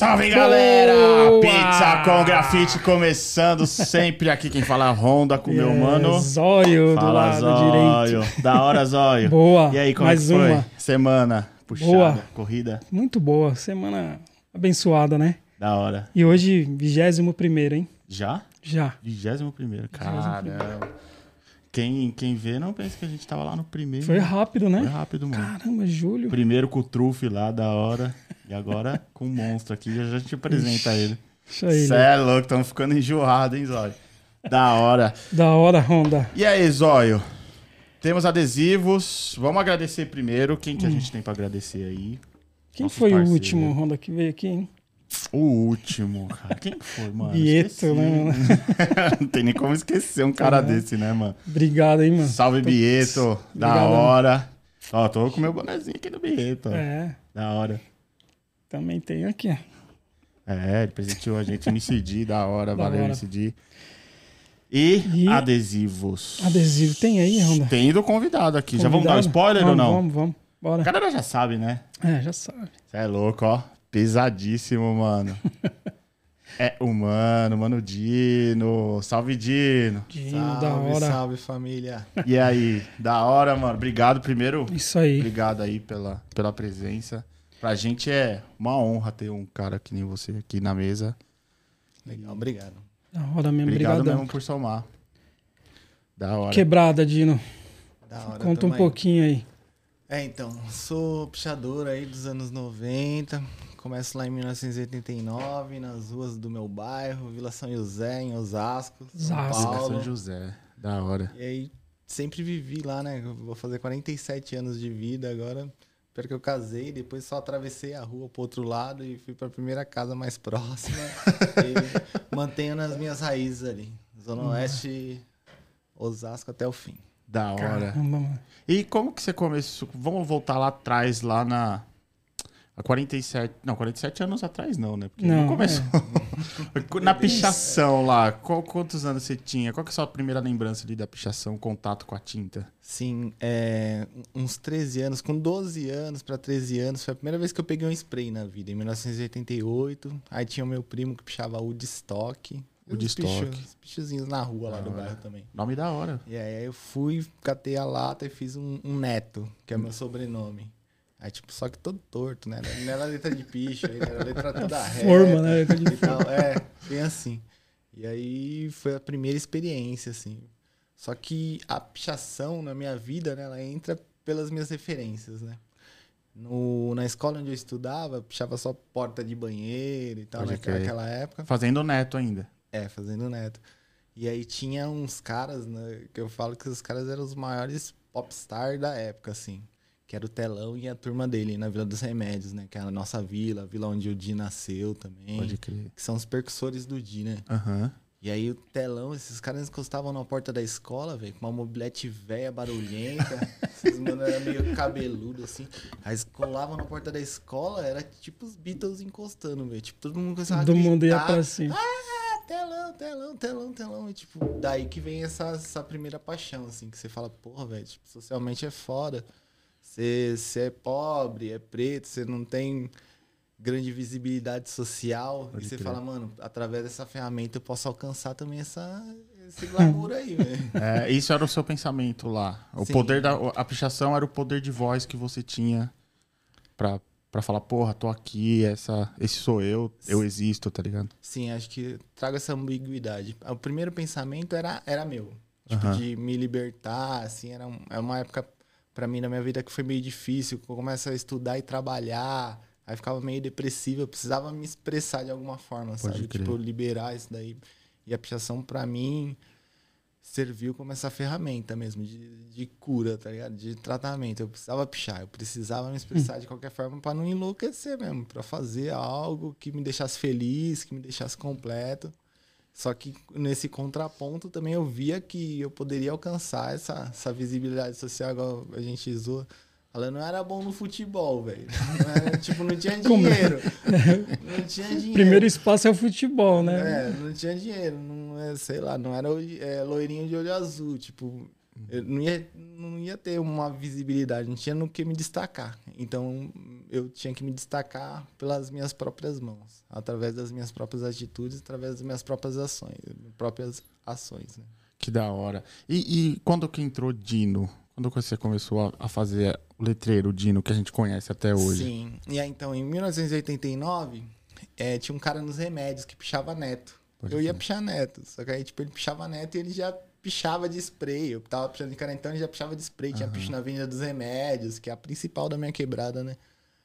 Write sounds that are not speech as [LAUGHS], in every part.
Salve galera! Boa! Pizza com grafite começando sempre aqui. Quem fala é Honda com meu mano. Zóio do lado Zóio. direito. Da hora, Zóio. Boa. E aí, como Mais é que foi? uma. Semana puxada, Boa. corrida. Muito boa. Semana abençoada, né? Da hora. E hoje, 21 primeiro, hein? Já? Já. 21 primeiro. Caramba. Quem, quem vê não pensa que a gente tava lá no primeiro. Foi rápido, Foi né? rápido, mano. Caramba, julho. Primeiro com o Trufe lá, da hora. E agora [LAUGHS] com o monstro aqui, já, já te apresenta ele. Deixa ele. Cê é louco, estamos ficando enjoado, hein, Zóio? Da hora. Da hora, Honda. E aí, Zóio? Temos adesivos. Vamos agradecer primeiro. Quem que a gente tem pra agradecer aí? Quem Nossos foi o parceiros. último Honda que veio aqui, hein? O último, cara. Quem que foi, mano? Bieto, né, mano? [LAUGHS] Não tem nem como esquecer um cara É. desse, né, mano? Obrigado, hein, mano? Salve, Bieto. Da Obrigadão. hora. Ó, tô com meu bonezinho aqui do Bieto. ó. É, Da hora. também tem aqui. É, ele presenteou a gente MCD, da hora, [LAUGHS] Da valeu hora. MCD. E, E- adesivos. Adesivo tem aí, Honda? Tem do convidado aqui. Já vamos dar um Convidado? spoiler vamos, ou não? Vamos, vamos. Bora. A galera já sabe, né? É, já sabe. Você é louco, ó. Pesadíssimo, mano. [LAUGHS] é o mano, mano Dino. Salve, Dino. Dino, Salve, da hora. salve família. E aí? Da hora, mano. Obrigado primeiro. Isso aí. Obrigado aí pela, pela presença. Pra gente é uma honra ter um cara que nem você aqui na mesa. Legal, obrigado. Da hora mesmo. Obrigado Obrigadão. mesmo por somar. Da hora. Quebrada, Dino. Da hora, Conta um aí. pouquinho aí. É, então, sou pichador aí dos anos 90. Começo lá em 1989, nas ruas do meu bairro, Vila São José, em Osasco, São Osasco. São Paulo. José. Da hora. E aí, sempre vivi lá, né? Vou fazer 47 anos de vida agora. Espero que eu casei, depois só atravessei a rua pro outro lado e fui pra primeira casa mais próxima. [LAUGHS] e mantenho nas minhas raízes ali. Zona Oeste, Osasco até o fim. Da hora. Caramba, mano. E como que você começou? Vamos voltar lá atrás, lá na. Há 47. Não, 47 anos atrás não, né? Porque não, Não, começou. [LAUGHS] na pichação lá, qual- quantos anos você tinha? Qual que é a sua primeira lembrança ali da pichação, contato com a tinta? Sim, é, uns 13 anos, com 12 anos pra 13 anos, foi a primeira vez que eu peguei um spray na vida, em 1988. Aí tinha o meu primo que pichava Woodstock. Woodstock. Os pichos- os pichozinhos na rua lá Da do bairro também. Nome da hora. E aí eu fui, catei a lata e fiz um, um neto, que é meu sobrenome. Aí, tipo, só que todo torto, né? Não era letra de picho, era letra toda reta. Forma, né? Letra de tal. É, bem assim. E aí foi a primeira experiência, assim. Só que a pichação na minha vida, né, ela entra pelas minhas referências, né? No, na escola onde eu estudava, pichava só porta de banheiro e tal, Pode naquela naquela época. Fazendo neto ainda. É, fazendo neto. E aí tinha uns caras, né, que eu falo que os caras eram os maiores popstar da época, assim. Que era o Telão e a turma dele, na Vila dos Remédios, né? Que é a nossa vila, a vila onde o Di nasceu também. Pode crer. Que são os percussores do Di, né? Aham. E aí o telão, esses caras encostavam na porta da escola, velho, com uma mobilete velha, barulhenta. [LAUGHS] esses mano eram meio cabeludo, assim. Aí colavam na porta da escola, era tipo os Beatles encostando, velho. Tipo, todo mundo começava Todo a mundo ia pra cima. Ah, telão, telão, telão, telão. E, tipo, daí que vem essa, essa primeira paixão, assim, que você fala, porra, velho, tipo, socialmente é foda. Você, você é pobre, é preto, você não tem grande visibilidade social. Pode e você crer. fala, mano, através dessa ferramenta eu posso alcançar também essa, esse glamour aí, velho. [LAUGHS] É, isso era o seu pensamento lá. O Sim. poder da. A pichação era o poder de voz que você tinha pra, pra falar, porra, tô aqui, essa, esse sou eu, eu existo, tá ligado? Sim, acho que trago essa ambiguidade. O primeiro pensamento era, era meu. Tipo, Aham. de me libertar, assim, era um- é uma época pra mim na minha vida que foi meio difícil. Começo a estudar e trabalhar, aí ficava meio depressivo, eu precisava me expressar de alguma forma, Pode sabe? crer. Tipo, liberar isso daí. E a pichação pra mim serviu como essa ferramenta mesmo de, de cura, tá ligado? De tratamento. Eu precisava pichar, eu precisava me expressar de qualquer forma pra não enlouquecer mesmo, Pra fazer algo que me deixasse feliz, que me deixasse completo. Só que nesse contraponto também eu via que eu poderia alcançar essa, essa visibilidade social, igual a gente zoa. Ela não era bom no futebol, velho. [LAUGHS] Tipo, não tinha dinheiro. Não tinha [LAUGHS] dinheiro. Primeiro espaço é o futebol, né? É, não tinha dinheiro, não é, sei lá, não era é, loirinho de olho azul, tipo, eu não ia, não ia ter uma visibilidade, não tinha no que me destacar. Então, eu tinha que me destacar pelas minhas próprias mãos, através das minhas próprias atitudes, através das minhas próprias ações, próprias ações. Né? Que da hora. E, e quando que entrou Dino? Quando você começou a, fazer o letreiro Dino que a gente conhece até hoje? Sim. E aí, então, em 1989, é, tinha um cara nos remédios que pichava neto. Pode eu ia crer. pichar neto. Só que aí, tipo, ele pichava neto e ele já pichava de spray. Eu tava pichando de cara, então ele já pichava de spray. Tinha picho na Avenida dos Remédios, que é a principal da minha quebrada, né?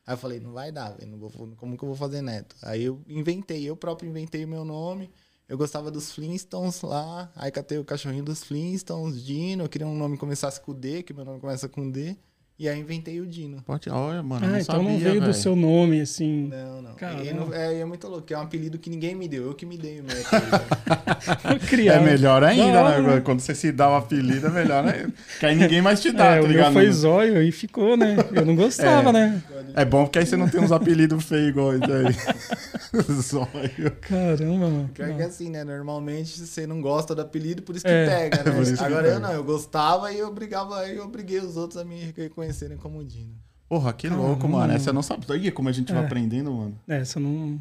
Aí eu falei, não vai dar, não vou- Como que eu vou fazer neto? Aí eu inventei, eu próprio inventei o meu nome. Eu gostava dos Flintstones lá. Aí catei o cachorrinho dos Flintstones, Dino. Eu queria um nome que começasse com D, que meu nome começa com D. E aí inventei o Dino. Pode, olha, mano, Ah, não então sabia, não veio do velho. seu nome, assim. Não, não. E não- é, é muito louco. É um apelido que ninguém me deu. Eu que me dei o meu apelido. [LAUGHS] Criar. É melhor ainda, Da hora, né? Quando você se dá o apelido, é melhor, né? Que aí ninguém mais te dá, É, tá o ligado? foi zóio e ficou, né? Eu não gostava, É. né? É bom porque aí você não tem uns apelidos feios igual esse aí. [LAUGHS] Zóio. Caramba, mano. Pior que é assim, né? Normalmente você não gosta do apelido, por isso que É. pega, [LAUGHS] isso né? que Agora eu pega. não, eu gostava e eu obrigava, eu obriguei os outros a me reconhecerem como Dino. Porra, que Caramba. louco, mano. Essa eu não sabia como a gente vai É. aprendendo, mano. É, Essa eu não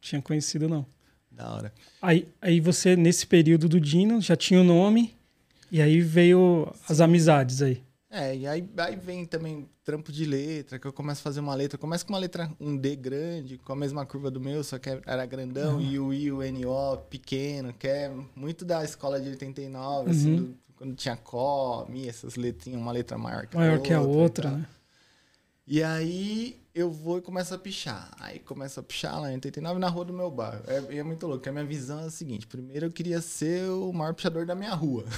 tinha conhecido, não. Da hora. Aí, aí você, nesse período do Dino, já tinha o nome. E aí veio as amizades aí. É, e aí, aí vem também trampo de letra, que eu começo a fazer uma letra. Começa com uma letra, um D grande, com a mesma curva do meu, só que era grandão, e o I, o N, O pequeno, que é muito da escola de 89, assim, Uhum. do- quando tinha Có, Mi, essas letrinhas, uma letra maior que Maior a que a e outra, tal. né? E aí eu vou e começo a pichar. Aí começo a pichar lá em 89 na rua do meu bairro. É, e é muito louco, a minha visão é a seguinte: primeiro eu queria ser o maior pichador da minha rua. [LAUGHS]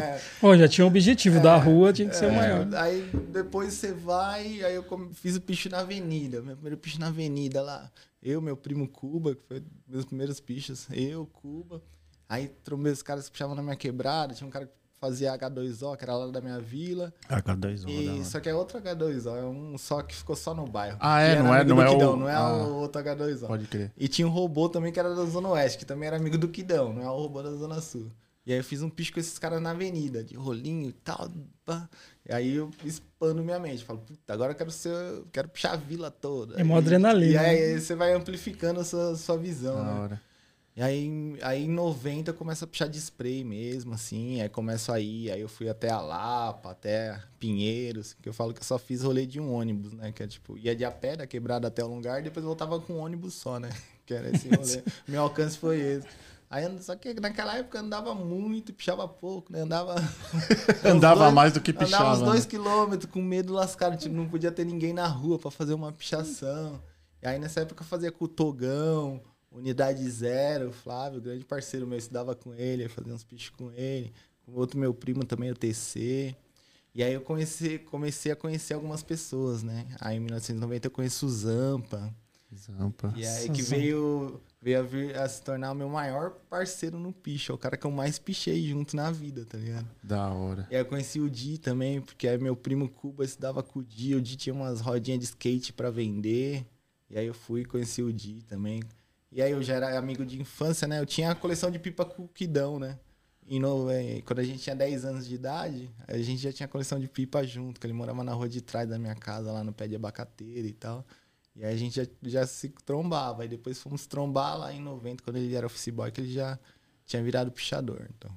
É, Pô, já tinha o objetivo da rua, tinha que ser o é, maior. Aí depois você vai, aí eu fiz o picho na avenida, meu primeiro picho na avenida lá. Eu, meu primo Cuba, que foi meus primeiros pichos, eu, Cuba. Aí trombei os caras que pichavam na minha quebrada, tinha um cara que fazia H2O, que era lá da minha vila. H2O, E, só que é outro H2O, é um só que ficou só no bairro. Ah, é? Não é- amigo não do é o- Kidão, não é ah. o outro H2O. Pode crer. E tinha um robô também que era da Zona Oeste, que também era amigo do Kidão, não é o robô da Zona Sul. E aí eu fiz um picho com esses caras na avenida, de rolinho e tal. pá. E aí eu expando minha mente. Falo, puta, agora eu quero ser. eu Quero pichar a vila toda. É mó E- adrenalina, E aí, né? aí você vai amplificando a sua, sua visão, Da né? hora. E aí, aí em 90 eu começo a pichar de spray mesmo, assim. Aí começo a ir, aí eu fui até a Lapa, até Pinheiros, que eu falo que eu só fiz rolê de um ônibus, né? Que é tipo, ia de a pé da quebrada até o lugar e depois voltava com um ônibus só, né? [LAUGHS] Que era esse [LAUGHS] rolê. Meu alcance foi esse. Aí, só que naquela época andava muito pichava pouco, né? Andava. [LAUGHS] Andava uns dois- mais do que Andava pichava. uns né? dois quilômetros com medo lascado. Tipo, não podia ter ninguém na rua pra fazer uma pichação. E aí nessa época eu fazia com o Togão, Unidade Zero, Flávio, grande parceiro meu, eu estudava com ele, fazia uns pichos com ele. Com outro meu primo também, o TC. E aí eu comecei, comecei a conhecer algumas pessoas, né? Aí em 1990 eu conheço o Zampa. Zampa. E aí que veio, veio a, vir a se tornar o meu maior parceiro no picho. É o cara que eu mais pichei junto na vida, tá ligado? Da hora. E aí eu conheci o Di também, porque aí meu primo Cuba estudava com o Di. O Di tinha umas rodinhas de skate pra vender. E aí eu fui e conheci o Di também. E aí eu já era amigo de infância, né? Eu tinha a coleção de pipa com o Kidão, né? E no, eh, quando a gente tinha 10 anos de idade, a gente já tinha coleção de pipa junto, que ele morava na rua de trás da minha casa, lá no pé de abacateira e tal. E aí a gente já, já se trombava. E depois fomos trombar lá em 90, quando ele era office boy, que ele já tinha virado pichador. Então.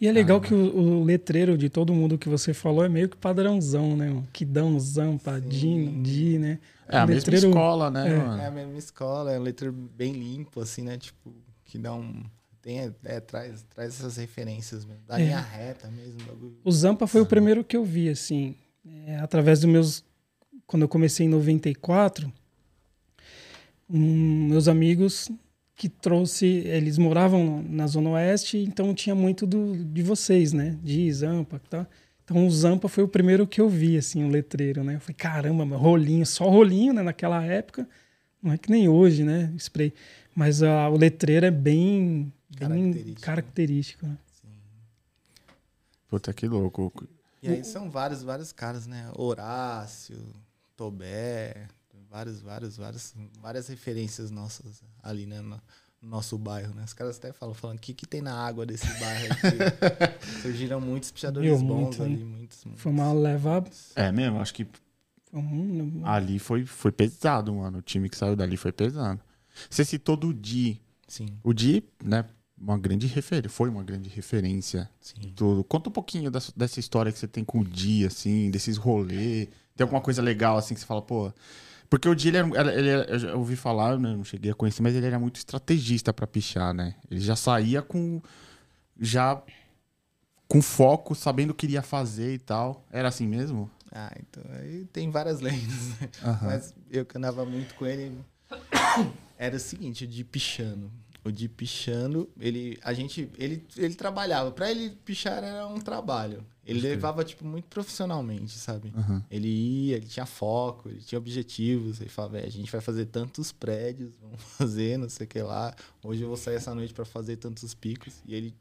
E é legal que o, o letreiro de todo mundo que você falou é meio que padrãozão, né? mano? Quidão, Zampa, Dino, Di, né? É a O mesma letreiro- escola, né, é. mano? É a mesma escola, é um letra bem limpo, assim, né? Tipo, que dá um. Tem, é, traz, traz essas referências mesmo. Da É. linha reta mesmo. O Zampa foi o primeiro que eu vi, assim, é, através dos meus. Quando eu comecei em 94, um, meus amigos que trouxe. Eles moravam na Zona Oeste, então tinha muito do, de vocês, né? De Zampa e tal. Então o Zampa foi o primeiro que eu vi, assim, o letreiro, né? Eu falei, caramba, meu, rolinho, só rolinho, né? Naquela época. Não é que nem hoje, né? Spray. Mas ah, o letreiro é bem, bem Característico. característico. né? Puta, que louco. E aí são vários, vários caras, né? Horácio, Tobé, vários, vários, vários, várias referências nossas ali, né? No no nosso bairro, né? Os caras até falam, falando, o que, que tem na água desse bairro aqui? [LAUGHS] Surgiram muitos pichadores Viu, bons muito, ali, muitos, muitos. Foi uma leva É mesmo? Acho que Foi Um, Ali foi, foi pesado, mano. O time que saiu dali foi pesado. Você citou do Di. Sim, O Di, né? Uma grande referência. Foi uma grande referência. sim. Tudo. Conta um pouquinho dessa, dessa história que você tem com o Di, assim, desses rolês. Tem alguma coisa legal, assim, que você fala, pô. Porque o Di, ele, era, ele era- eu já ouvi falar, né, não cheguei a conhecer, mas ele era muito estrategista pra pichar, né? Ele já saía com. Já. Com foco, sabendo o que iria fazer e tal. Era assim mesmo? Ah, então aí tem várias [LAUGHS] lendas, né? Aham. Mas eu que andava muito com ele. [COUGHS] Era o seguinte, o de pichando. O de pichando, ele, a gente, ele, ele trabalhava. Pra ele pichar era um trabalho. Ele crer. levava, tipo, muito profissionalmente, sabe? Aham. Ele ia, ele tinha foco, ele tinha objetivos. Ele falava, "Véi, a gente vai fazer tantos prédios, [LAUGHS] vamos fazer, não sei o que lá. Hoje eu vou sair essa noite pra fazer tantos picos. E ele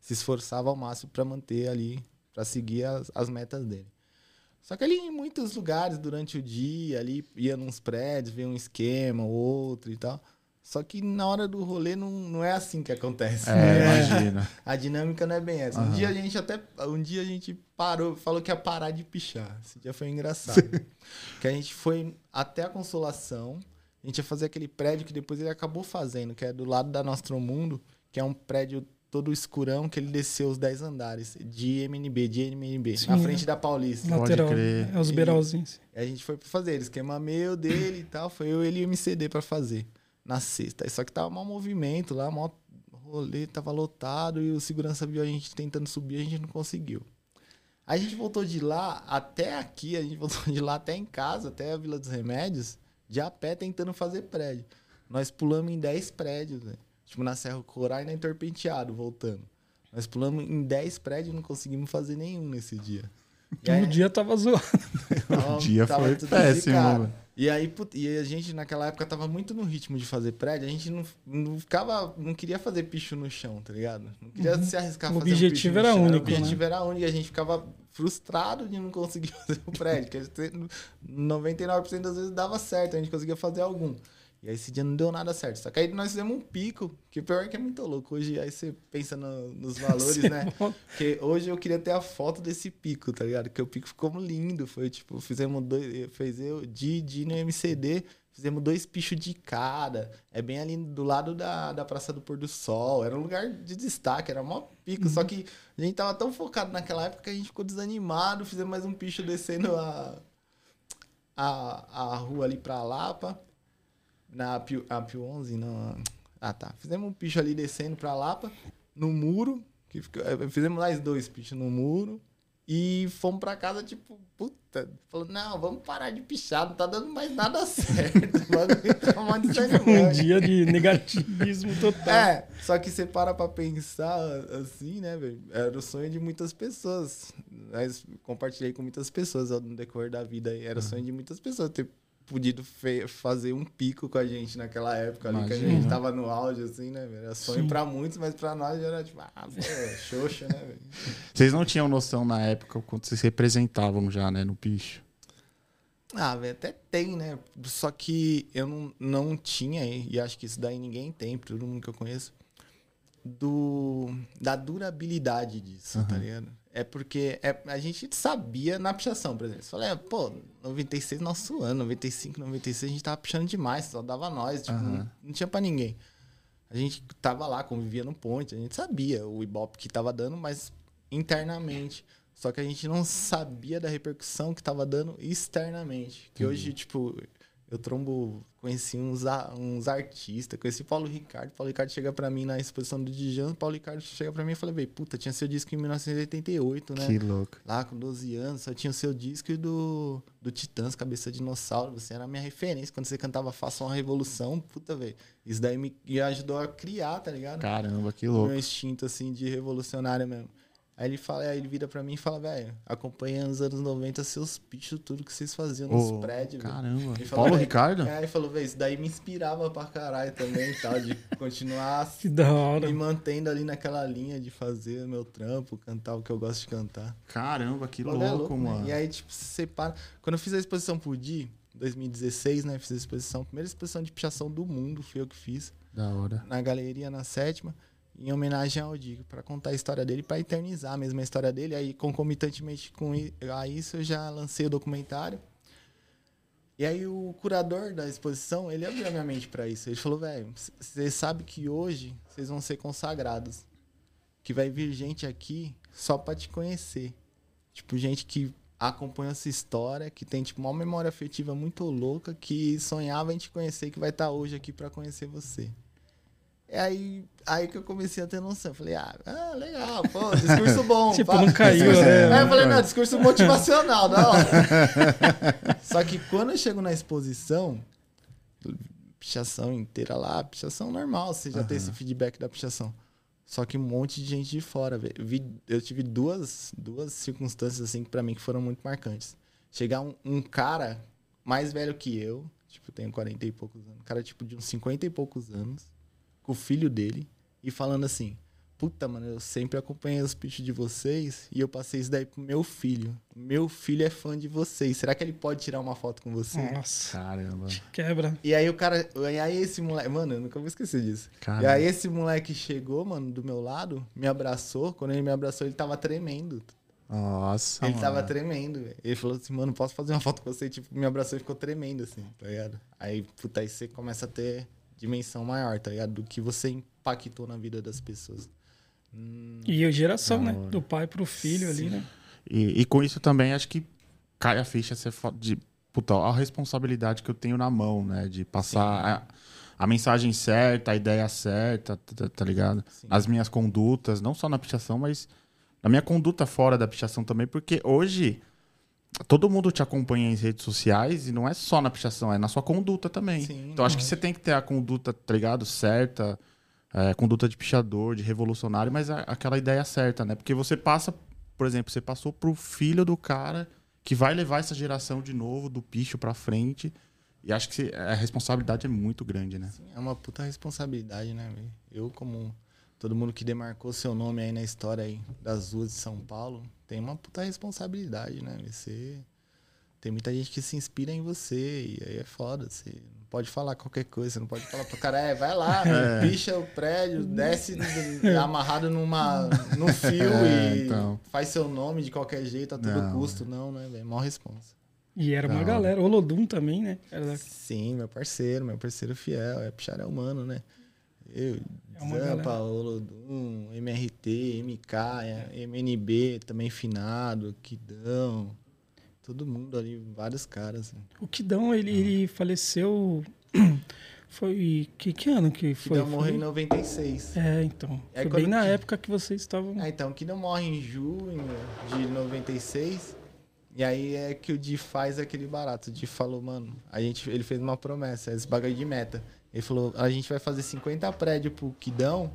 se esforçava ao máximo pra manter ali, pra seguir as, as metas dele. Só que ele ia em muitos lugares durante o dia, ali ia nos prédios, via um esquema, outro e tal. Só que na hora do rolê não, não é assim que acontece. É, né? imagina. A dinâmica não é bem essa. Um Aham. dia a gente até. Um dia a gente parou, falou que ia parar de pichar. Esse dia foi engraçado. que a gente foi até a consolação. A gente ia fazer aquele prédio que depois ele acabou fazendo, que é do lado da Nostromundo, que é um prédio todo escurão que ele desceu os 10 andares de MNB, de MNB, Sim, na é. frente da Paulista. Pode lateral. crer. É os beiralzinhos. E a gente foi pra fazer, esquema meu dele e tal. Foi eu, ele e o MCD pra fazer na sexta. Só que tava mal movimento lá, mal rolê, tava lotado e o segurança viu a gente tentando subir, a gente não conseguiu. A gente voltou de lá até aqui, a gente [LAUGHS] voltou de lá até em casa, até a Vila dos Remédios, de a pé tentando fazer prédio. Nós pulamos em 10 prédios, velho. Tipo, na Serra Corá e na Entorpenteado, voltando. Nós pulamos em 10 prédios e não conseguimos fazer nenhum nesse dia. E aí- o dia tava zoado. Tava- [LAUGHS] O dia tava foi tudo péssimo, mano. E aí, e a gente naquela época tava muito no ritmo de fazer prédio, a gente não, não ficava, não queria fazer picho no chão, tá ligado? Não queria se arriscar a O fazer um objetivo no era chão. único, O objetivo né? era único e a gente ficava frustrado de não conseguir [LAUGHS] fazer o prédio, que a gente- 99% das vezes dava certo, a gente conseguia fazer algum. E aí esse dia não deu nada certo. Só que aí nós fizemos um pico, que pior é que é muito louco. Hoje aí você pensa no- nos [LAUGHS] valores, né? Porque hoje eu queria ter a foto desse pico, tá ligado? Que o pico ficou lindo. Foi tipo, fizemos dois. Fez eu, Di, Di no MCD, fizemos dois pichos de cara. É bem ali do lado da, da Praça do Pôr do Sol. Era um lugar de destaque, era mó pico. Só que a gente tava tão focado naquela época que a gente ficou desanimado. Fizemos mais um picho descendo a, a, a rua ali pra Lapa. Na Pio, a Pio 11, não. Ah, tá. Fizemos um picho ali descendo pra Lapa, no muro. Que fica- eh, fizemos mais dois pichos no muro. E fomos pra casa, tipo, puta. Falou, não, vamos parar de pichar, não tá dando mais nada [LAUGHS] certo. O bagulho tá mó Um dia de negativismo total. É, só que você para pra pensar assim, né, velho? Era o sonho de muitas pessoas. Mas compartilhei com muitas pessoas no decorrer da vida. Era o sonho de muitas pessoas ter podido fazer um pico com a gente naquela época ali, que a gente tava no auge, assim, né, velho? Era sonho Sim. pra muitos, mas pra nós era tipo, ah, pô, xoxa, né, velho? [LAUGHS] Vocês não tinham noção na época quando vocês representavam já, né, no picho. Ah, velho, até tem, né? Só que eu não, não tinha, e acho que isso daí ninguém tem, todo mundo que eu conheço, do, da durabilidade disso, tá ligado? É porque é, a gente sabia na pichação, por exemplo. Você fala, é, pô, 96 nosso ano, 95, 96 a gente tava pichando demais, só dava nós, tipo, Aham. não, não tinha pra ninguém. A gente tava lá, convivia no ponte, a gente sabia o Ibope que tava dando, mas internamente. Só que a gente não sabia da repercussão que tava dando externamente. Que hoje, tipo, eu trombo, conheci uns, uns artistas, conheci Paulo Ricardo. Paulo Ricardo chega pra mim na exposição do Dijan, Paulo Ricardo chega pra mim e fala, velho, puta, tinha seu disco em 1988, né? Que louco. Lá com 12 anos, só tinha o seu disco e do, do Titãs, Cabeça de Dinossauro. Você era a minha referência. Quando você cantava Faça uma Revolução, puta, velho. Isso daí me, me ajudou a criar, tá ligado? Caramba, que louco. meu instinto, assim, de revolucionário mesmo. Aí ele fala, aí ele vira pra mim e fala, velho, acompanha nos anos 90 seus pichos, tudo que vocês faziam nos prédios. Caramba. Falou, Paulo Ricardo? É, ele falou, velho, isso daí me inspirava pra caralho também e tal, de continuar [LAUGHS] Que da hora. me mantendo ali naquela linha de fazer meu trampo, cantar o que eu gosto de cantar. Caramba, que Bagulho é louco, né? mano. E aí, tipo, você separa. Quando eu fiz a exposição pro Di, 2016, né? Fiz a exposição, primeira exposição de pichação do mundo, fui eu que fiz, Da hora. na galeria, na sétima, em homenagem ao Di, pra contar a história dele, pra eternizar mesmo a história dele. Aí, concomitantemente com a isso, eu já lancei o documentário. E aí o curador da exposição, ele abriu a minha mente pra isso. Ele falou, velho, você sabe que hoje vocês vão ser consagrados. Que vai vir gente aqui só pra te conhecer. Tipo, gente que acompanha essa história, que tem, tipo, uma memória afetiva muito louca, que sonhava em te conhecer, que vai estar hoje aqui pra conhecer você. É aí, aí que eu comecei a ter noção. Falei, ah, ah legal, pô, discurso bom. [LAUGHS] Tipo, pá. não caiu, né? Aí eu falei, não, discurso motivacional, da hora. [LAUGHS] Só que quando eu chego na exposição, pichação inteira lá, pichação normal, você já tem esse feedback da pichação. Só que um monte de gente de fora, velho. Eu vi- Eu tive duas, duas circunstâncias, assim, que pra mim que foram muito marcantes. Chegar um, um cara mais velho que eu, tipo, tenho 40 e poucos anos, um cara, tipo, de uns 50 e poucos anos, com o filho dele, e falando assim, puta, mano, eu sempre acompanhei os pitches de vocês, e eu passei isso daí pro meu filho. Meu filho é fã de vocês. Será que ele pode tirar uma foto com você? Nossa, Caramba. quebra. E aí o cara. E aí esse moleque. Mano, eu nunca vou esquecer disso. Caramba. E aí esse moleque chegou, mano, do meu lado, me abraçou. Quando ele me abraçou, ele tava tremendo. Nossa. ele mano. tava tremendo, velho. Ele falou assim, mano, posso fazer uma foto com você? E, tipo, me abraçou e ficou tremendo, assim, tá ligado? Aí, puta, aí você começa a ter dimensão maior, tá ligado? Do que você impactou na vida das pessoas. Hum, E a geração, Da né? Do pai pro filho ali, né? E, e com isso também acho que cai a ficha de puta, a responsabilidade que eu tenho na mão, né? De passar a, a mensagem certa, a ideia certa, tá, tá ligado? Sim. As minhas condutas, não só na pichação, mas na minha conduta fora da pichação também, porque hoje todo mundo te acompanha em redes sociais e não é só na pichação, é na sua conduta também. Sim. então acho que você tem que ter a conduta, tá ligado? Certa, é, conduta de pichador, de revolucionário, mas a- aquela ideia certa, né? Porque você passa, por exemplo, você passou pro filho do cara que vai levar essa geração de novo do picho pra frente. E acho que a responsabilidade é muito grande, né? Sim, é uma puta responsabilidade, né? Eu, como todo mundo que demarcou seu nome aí na história aí das ruas de São Paulo, tem uma puta responsabilidade, né? Você. Tem muita gente que se inspira em você, e aí é foda. Você não pode falar qualquer coisa, você não pode falar pro cara, é, vai lá, [LAUGHS] picha o prédio, desce amarrado numa, num fio É, e então. faz seu nome de qualquer jeito a todo Não, custo. Não, né, velho? Mó responsa. E era uma galera. O Lodum também, né? Era Sim, meu parceiro, meu parceiro fiel, é Picharé humano, né? Eu, É Zampa, galera. Olodum, MRT, MK, é, MNB, também finado, Kidão, todo mundo ali, vários caras. né? O Kidão, ele, ele faleceu. [CLEARS THROAT] Foi. Que, que ano que foi? Kidão morreu em Foi- 96. É, então. É foi bem na que- época que vocês estavam. Ah, então, Kidão morre em junho de 96. E aí é que o Di faz aquele barato. O Di falou, mano, a gente, ele fez uma promessa, esse bagulho de meta. Ele falou, a gente vai fazer 50 prédios pro Kidão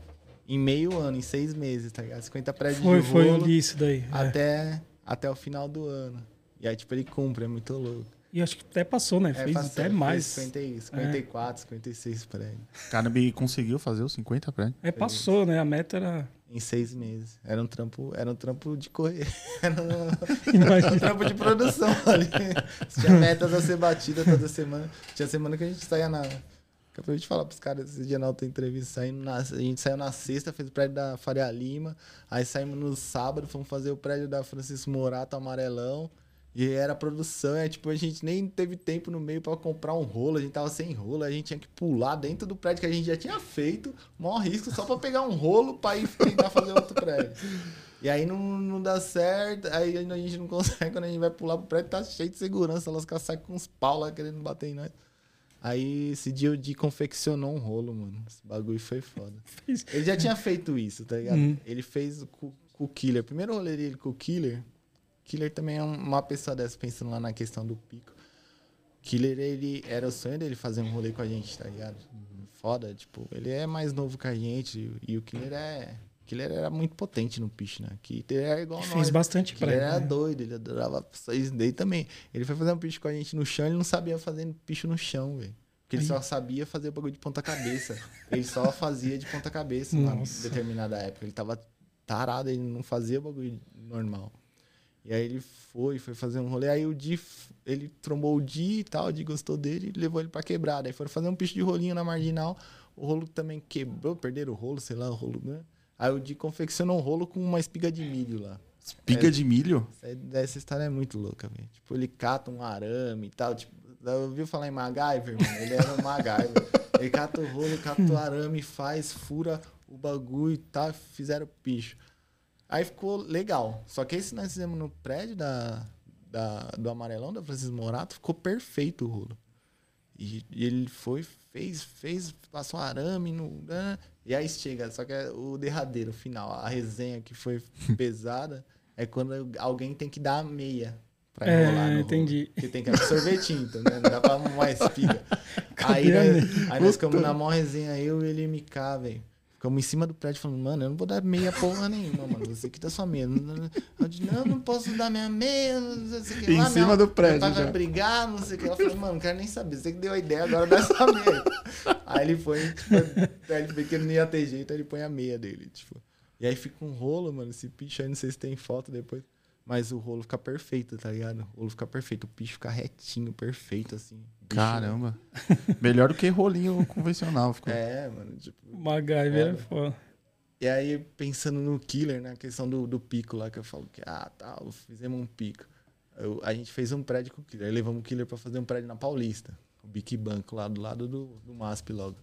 em meio ano, em seis meses, tá ligado? 50 prédios Foi, de foi, eu rolo li isso daí. é. até, até o final do ano. E aí, tipo, ele cumpre, é muito louco. E acho que até passou, né? É, Fez faz- até fez mais. 50, e- 54, 56 prédios. Caramba, e conseguiu fazer os 50 prédios. É, passou, né? A meta era. Em seis meses. Era um trampo, era um trampo de correr. [LAUGHS] Era um, [LAUGHS] um trampo de produção ali. [LAUGHS] Tinha metas a ser batida toda semana. Tinha semana que a gente saía na. Acabei de falar pros caras esse dia na outra entrevista. Saindo na, a gente saiu na sexta, fez o prédio da Faria Lima. Aí saímos no sábado, fomos fazer o prédio da Francisco Morato Amarelão. E era produção, é tipo, a gente nem teve tempo no meio pra comprar um rolo, a gente tava sem rolo, a gente tinha que pular dentro do prédio que a gente já tinha feito, maior risco, só pra pegar um rolo pra ir tentar fazer outro prédio. E aí não, não dá certo, aí a gente não consegue, quando a gente vai pular pro prédio, tá cheio de segurança, elas saem com uns pau lá querendo bater em nós. Aí esse dia o Di confeccionou um rolo, mano. Esse bagulho foi foda. [LAUGHS] Ele já tinha feito isso, tá ligado? Uhum. Ele fez com, com o Killer. Primeiro rolê dele com o Killer. Killer também é um- uma pessoa dessa, pensando lá na questão do pico. Killer, ele era o sonho dele fazer um rolê com a gente, tá ligado? Foda, tipo, ele é mais novo que a gente e o Killer é. Killer era muito potente no picho, né? Killer era igual a Fez nós. bastante Killer prédio. era né? doido, ele adorava isso daí também. Ele foi fazer um picho com a gente no chão, ele não sabia fazer picho no chão, velho. Porque ele Aí. só sabia fazer bagulho de ponta cabeça. ele só fazia de ponta cabeça na Nossa. determinada época. Ele tava tarado, ele não fazia bagulho normal. E aí ele foi, foi fazer um rolê. Aí o Di, ele trombou o Di e tal, o Di gostou dele e levou ele pra quebrada. Aí foram fazer um picho de rolinho na marginal. O rolo também quebrou, perderam o rolo, sei lá, o rolo, né? Aí o Di confeccionou um rolo com uma espiga de milho lá. Espiga de milho? Essa, essa história é muito louca, velho. Tipo, ele cata um arame e tal. Tipo, ouviu falar em MacGyver, mano? Ele era um MacGyver. [LAUGHS] Ele cata o rolo, cata o arame, faz, fura o bagulho e tá, fizeram picho. Aí ficou legal. Só que esse nós fizemos no prédio da, da, do Amarelão, da Francisco Morato, ficou perfeito o rolo. E, e ele foi, fez, fez, passou arame no. né? E aí chega, só que é o derradeiro, o final, a resenha que foi [LAUGHS] pesada, é quando alguém tem que dar a meia pra É, enrolar rolo. entendi. Que tem que absorver tinta, né? Não dá pra mais espiga. [LAUGHS] Aí, aí nós ficamos na maior resenha, eu e ele e MK, velho. Ficamos em cima do prédio falando, mano, eu não vou dar meia porra nenhuma, mano. Você que dá sua meia. Eu disse, não, não posso dar minha meia, não sei o que Em lá, cima não. do prédio Meu pai vai brigar, não sei o que. Ela falou, mano, não quero nem saber. Você que deu a ideia, agora dá essa meia. aí ele foi, tipo, aí ele vê que ele não ia ter jeito, aí ele põe a meia dele, tipo. E aí fica um rolo, mano, esse picho aí, não sei se tem foto depois. Mas o rolo fica perfeito, tá ligado? O rolo fica perfeito, o picho fica retinho, perfeito, assim. Bicho, Caramba. [LAUGHS] Melhor do que rolinho convencional. Ficou. É, mano, tipo... MacGyver é É. foda. E aí, pensando no killer, né? A questão do, do pico lá, que eu falo que, ah, tá, fizemos um pico. Eu- a gente fez um prédio com o killer. Aí levamos o killer pra fazer um prédio na Paulista. O Bic Banco, lá do lado do, do MASP logo.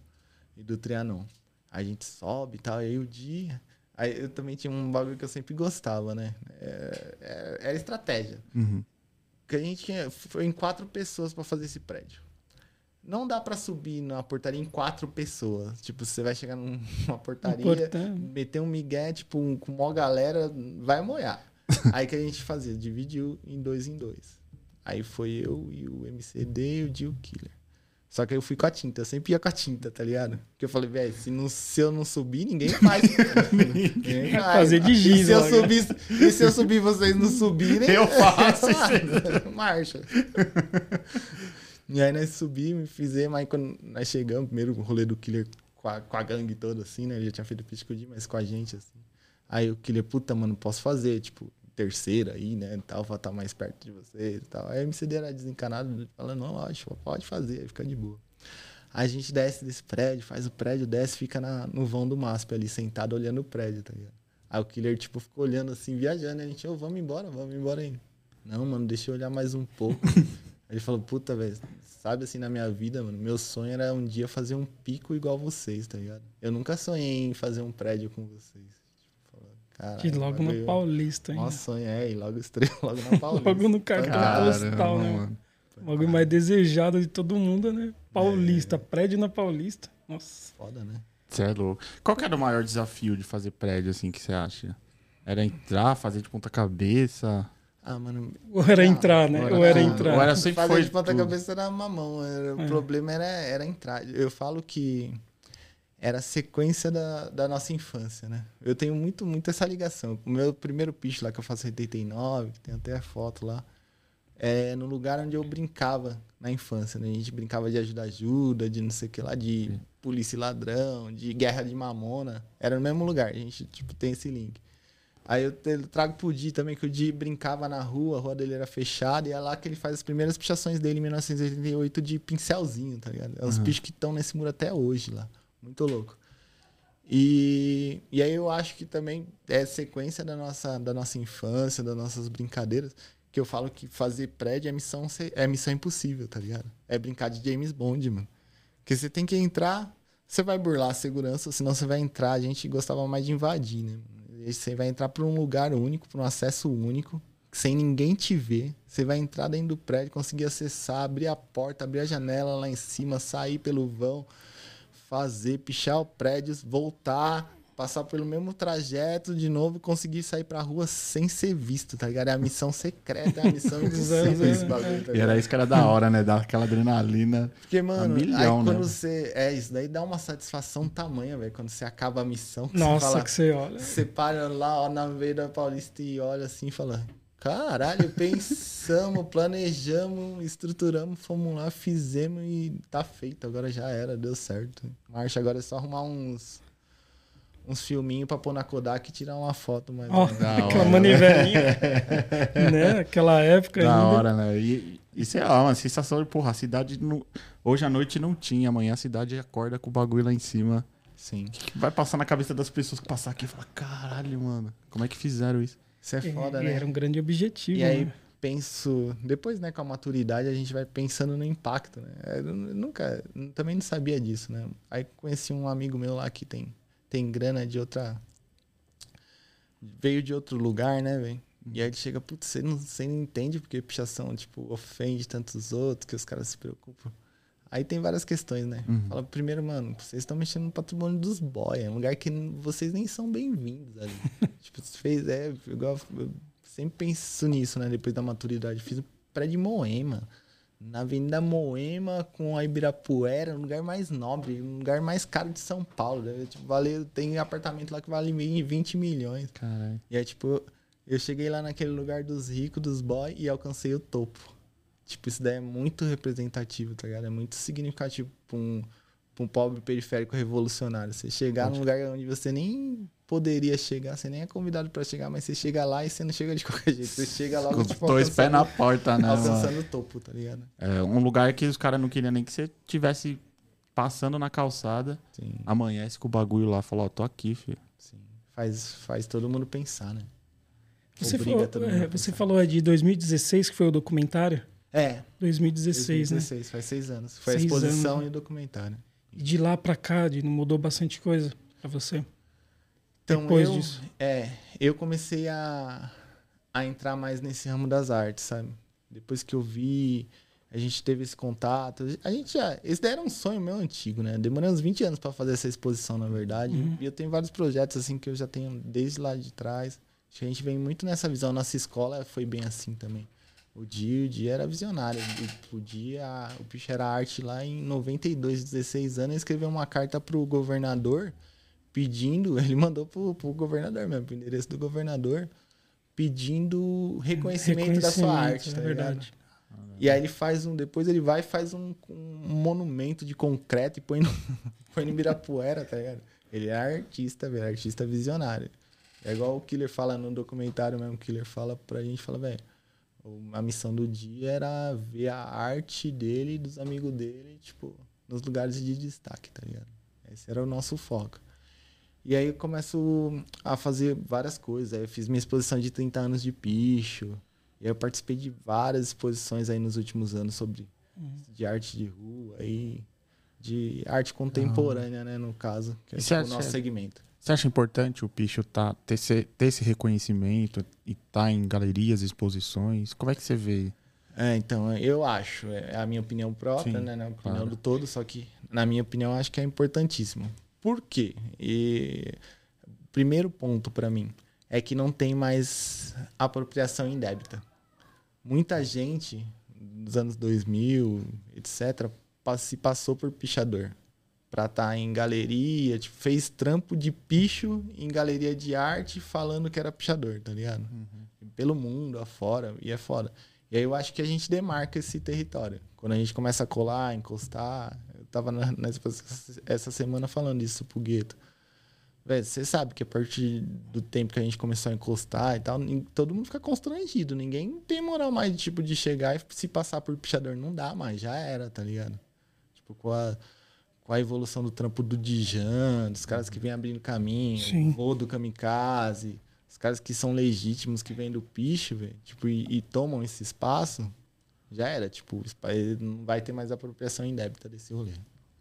E do Trianon. Aí a gente sobe e tal. E aí o dia... Aí eu também tinha um bagulho que eu sempre gostava, né? É, é- era estratégia. Uhum. que a gente tinha, foi em quatro pessoas pra fazer esse prédio. Não dá pra subir na portaria em quatro pessoas. Tipo, você vai chegar [LAUGHS] numa portaria, Portão. meter um migué, tipo, um- com uma galera, vai molhar. [LAUGHS] Aí que a gente fazia, dividiu em dois em dois. Aí foi eu e o MCD e o Dio Killer. Só que eu fui com a tinta, eu sempre ia com a tinta, tá ligado? Porque eu falei, velho, se, não- se eu não subir, ninguém faz. [LAUGHS] ninguém faz. Fazer de E giz se eu subir, e se eu subir e vocês não subirem, Eu faço [LAUGHS] Marcha. E aí nós subimos, fizemos, aí quando nós chegamos, primeiro o rolê do Killer com a, com a gangue toda, assim, né? Ele já tinha feito pitch o Di, mas com a gente, assim. Aí o Killer, puta, mano, posso fazer, tipo, terceira aí, né, tal, pra estar mais perto de vocês e tal. Aí o MCD era desencanado, falando, não, lógico, pode fazer, aí fica de boa. Aí a gente desce desse prédio, faz o prédio, desce, fica na, no vão do MASP ali, sentado olhando o prédio, tá ligado? Aí o Killer, tipo, ficou olhando assim, viajando, e a gente, ô, vamos embora, vamos embora aí. Não, mano, deixa eu olhar mais um pouco. [LAUGHS] Ele falou, puta, velho, sabe assim, na minha vida, mano, meu sonho era um dia fazer um pico igual vocês, tá ligado? Eu nunca sonhei em fazer um prédio com vocês. Que logo no bagulho- Paulista, hein? Nossa, sonho é, e logo estrela, logo na [LAUGHS] Paulista. Logo no cartão Caramba, postal, né? mano. O bagulho mais desejado de todo mundo, né? Paulista, prédio na Paulista. Nossa. Foda, né? Você é louco. Qual que era o maior desafio de fazer prédio, assim, que você acha? Era entrar, fazer de ponta cabeça? Ah, mano, Ou era Não, entrar, né? ou Ou era entrar. Ou era sempre fazer foi de ponta tudo. cabeça era mamão. Era, O É. problema era, era entrar. Eu falo que era a sequência da, da nossa infância, né? Eu tenho muito, muito essa ligação. O meu primeiro pitch lá que eu faço em 89, que tem até a foto lá, é no lugar onde eu brincava na infância, né? A gente brincava de ajuda-ajuda, de não sei o que lá, de polícia e ladrão, de guerra de mamona. Era no mesmo lugar, a gente tipo, tem esse link. Aí eu trago pro Di também, que o Di brincava na rua, a rua dele era fechada, e é lá que ele faz as primeiras pichações dele em 1988 de pincelzinho, tá ligado? É os Uhum. pichos que estão nesse muro até hoje lá. Muito louco. E, e aí eu acho que também é sequência da nossa, da nossa infância, das nossas brincadeiras, que eu falo que fazer prédio é missão, é missão impossível, tá ligado? É brincar de James Bond, mano. Porque você tem que entrar, você vai burlar a segurança, senão você vai entrar, a gente gostava mais de invadir, né? Você vai entrar por um lugar único, por um acesso único, sem ninguém te ver. Você vai entrar dentro do prédio, conseguir acessar, abrir a porta, abrir a janela lá em cima, sair pelo vão, fazer, pichar o prédio, voltar, passar pelo mesmo trajeto de novo e conseguir sair pra rua sem ser visto, tá ligado? É a missão secreta, é a missão [LAUGHS] esse bagulho, tá E era isso que era da hora, né? Dar aquela adrenalina. porque, mano, milhão, aí né? quando você. É, isso daí dá uma satisfação tamanha, velho. Quando você acaba a missão. Nossa, você fala, que você olha. Você para lá ó, na Avenida Paulista e olha assim e fala: Caralho, pensamos, planejamos, estruturamos, fomos lá, fizemos e tá feito. Agora já era, deu certo. Marcha, agora é só arrumar uns. Uns filminhos pra pôr na Kodak e tirar uma foto, mas. Ó, Da aquela manivelinha. [LAUGHS] né? Aquela época Da ainda. hora, né? E isso é uma sensação de, porra, a cidade. Não... Hoje à noite não tinha, amanhã a cidade acorda com o bagulho lá em cima. Sim. Que vai passar na cabeça das pessoas que passar aqui e falar: caralho, mano, como é que fizeram isso? Isso é foda, E né? Era um grande objetivo. E aí, né? penso. Depois, né, com a maturidade, a gente vai pensando no impacto, né? Eu nunca. Também não sabia disso, né? Aí conheci um amigo meu lá que tem, tem grana de outra. Veio de outro lugar, né, velho? E aí ele chega, putz, você não, você não entende porque pichação, tipo, ofende tantos outros, que os caras se preocupam. Aí tem várias questões, né? Uhum. Fala, primeiro, mano, vocês estão mexendo no patrimônio dos boy, é um lugar que vocês nem são bem-vindos ali. [LAUGHS] tipo, você fez, é, igual, eu sempre penso nisso, né? Depois da maturidade. Fiz o prédio de Moema, na Avenida Moema com a Ibirapuera, um lugar mais nobre, um lugar mais caro de São Paulo. Né? Tipo, vale, tem apartamento lá que vale 20 milhões. Caralho. E aí, tipo, eu cheguei lá naquele lugar dos ricos, dos boy, e alcancei o topo. Tipo, isso daí é muito representativo, tá ligado? É muito significativo pra um, pra um pobre periférico revolucionário. Você chegar num lugar onde você nem poderia chegar, você nem é convidado pra chegar, mas você chega lá e você não chega de [LAUGHS] qualquer jeito. Você chega lá Com tipo, dois pés na porta, né? Alcançando o topo, tá ligado? É um lugar que os caras não queriam nem que você tivesse passando na calçada, Sim, amanhece com o bagulho lá, falou, ó, tô aqui, filho. sim. Faz, faz todo mundo pensar, né? Você, Obriga falou, é, você falou é de 2016, que foi o documentário? É, 2016, né? 2016, faz seis anos. Foi Seis a exposição anos. e o documentário. E de lá pra cá, de, não mudou bastante coisa pra você? Então, Depois eu, disso. É, eu comecei a, a entrar mais nesse ramo das artes, sabe? Depois que eu vi, a gente teve esse contato. A gente já. Esse daí era um sonho meu antigo, né? Demorei uns 20 anos pra fazer essa exposição, na verdade. Uhum. E eu tenho vários projetos, assim, que eu já tenho desde lá de trás. Acho que a gente vem muito nessa visão. Nossa escola foi bem assim também. O Di, o Di era visionário. O, o Di, a- o bicho era arte lá em 92, 16 anos. Ele escreveu uma carta pro governador pedindo, [LAUGHS] ele mandou pro, pro governador mesmo, pro endereço do governador, pedindo reconhecimento, da sua arte, é tá verdade. E aí ele faz um, depois ele vai e faz um, um monumento de concreto e põe no, [LAUGHS] põe no Ibirapuera, tá ligado? Ele é artista, velho, artista visionário. É igual o Killer fala no documentário mesmo, o Killer fala pra gente, fala, velho, a missão do dia era ver a arte dele e dos amigos dele, tipo, nos lugares de destaque, tá ligado? Esse era o nosso foco. E aí eu começo a fazer várias coisas. Aí eu fiz minha exposição de 30 anos de picho. E aí eu participei de várias exposições aí nos últimos anos sobre de arte de rua e de arte contemporânea, né, no caso, que é tipo, o nosso segmento. Você acha importante o Picho tá, ter, esse, ter esse reconhecimento e tá em galerias, exposições? Como é que você vê? É, então, eu acho, é a minha opinião própria, Sim, né, a opinião claro. do todo, só que na minha opinião acho que é importantíssimo. Por quê? E primeiro ponto pra mim é que não tem mais apropriação indébita. Muita gente nos anos 2000, etc, se passou por pichador pra estar em galeria, tipo, fez trampo de picho em galeria de arte falando que era pichador, tá ligado? Pelo mundo, afora, e é foda. E aí eu acho que a gente demarca esse território. Quando a gente começa a colar, encostar. Eu tava na, na essa semana falando isso pro Gueto. Velho, você sabe que a partir do tempo que a gente começou a encostar e tal, todo mundo fica constrangido. Ninguém tem moral mais, tipo, de chegar e se passar por pichador. Não dá mais, já era, tá ligado? Tipo, com a, com a evolução do trampo do Dijan, dos caras que vêm abrindo caminho, Sim. o do kamikaze, os caras que são legítimos, que vêm do picho, velho, tipo, e, e tomam esse espaço, já era, tipo, não vai ter mais apropriação indébita desse rolê.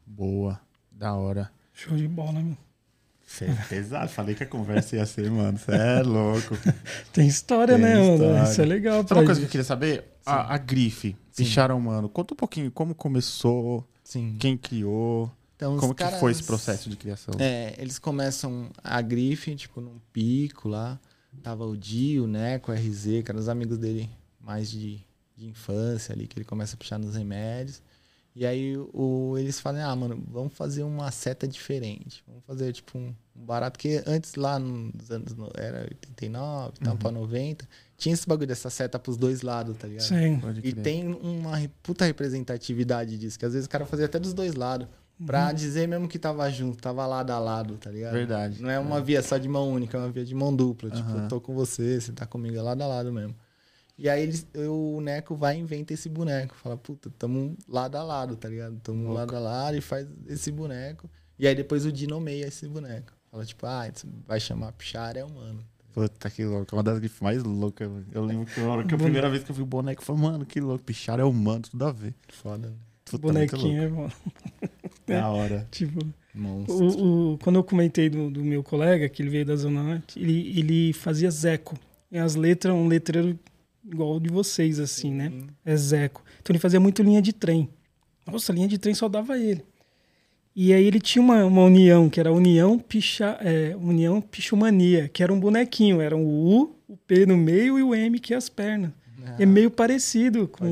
Boa, da hora. Show de bola, meu. Cê é pesado, falei que a conversa ia ser, mano. Você é louco. [LAUGHS] Tem história, Tem né, mano? história. Isso é legal. Sabe pra uma coisa que eu gente. queria saber? A, a grife, Sim. picharam, mano. Conta um pouquinho como começou, Sim. quem criou, Então, como que caras- foi esse processo de criação. É, eles começam a grife, tipo, num pico lá. Tava o Dio, né, com o RZ, que eram os amigos dele mais de, de infância ali, que ele começa a puxar nos remédios. E aí o, eles falam, ah, mano, vamos fazer uma seta diferente. Vamos fazer, tipo, um, um barato. que antes lá nos anos. no- Era 89, tal, pra 90. Tinha esse bagulho dessa seta pros dois lados, tá ligado? Sim. Pode E tem uma puta representatividade disso, que às vezes o cara fazia até dos dois lados. Pra dizer mesmo que tava junto, tava lado a lado, tá ligado? Verdade. Não é uma via só de mão única, é uma via de mão dupla. Tipo, Aham. eu tô com você, você tá comigo, é lado a lado mesmo. E aí eles, eu- o Neco vai e inventa esse boneco. Fala, puta, tamo lado a lado, tá ligado? Tamo Louco. lado a lado e faz esse boneco. E aí depois o Di nomeia esse boneco. Fala, tipo, ah, vai chamar Pichar é humano. Tá Puta que louco, é uma das grifes mais loucas, mano. Eu lembro que, a, hora que a primeira vez que eu vi o boneco, eu falei, mano, que louco, pichar é humano, tudo a ver. Foda? Puta, Bonequinho é bom. [LAUGHS] Da hora. Tipo, Monstro. o, o- quando eu comentei do, do meu colega, que ele veio da Zona Norte, ele, ele fazia Zeco. E as letras, um letreiro igual o de vocês, assim, né? É Zeco. Então ele fazia muito linha de trem. Nossa, linha de trem só dava ele. E aí ele tinha uma, uma união, que era a União Picha, é, União Pichomania, que era um bonequinho. Era o U, o P no meio e o M, que é as pernas. É meio parecido com,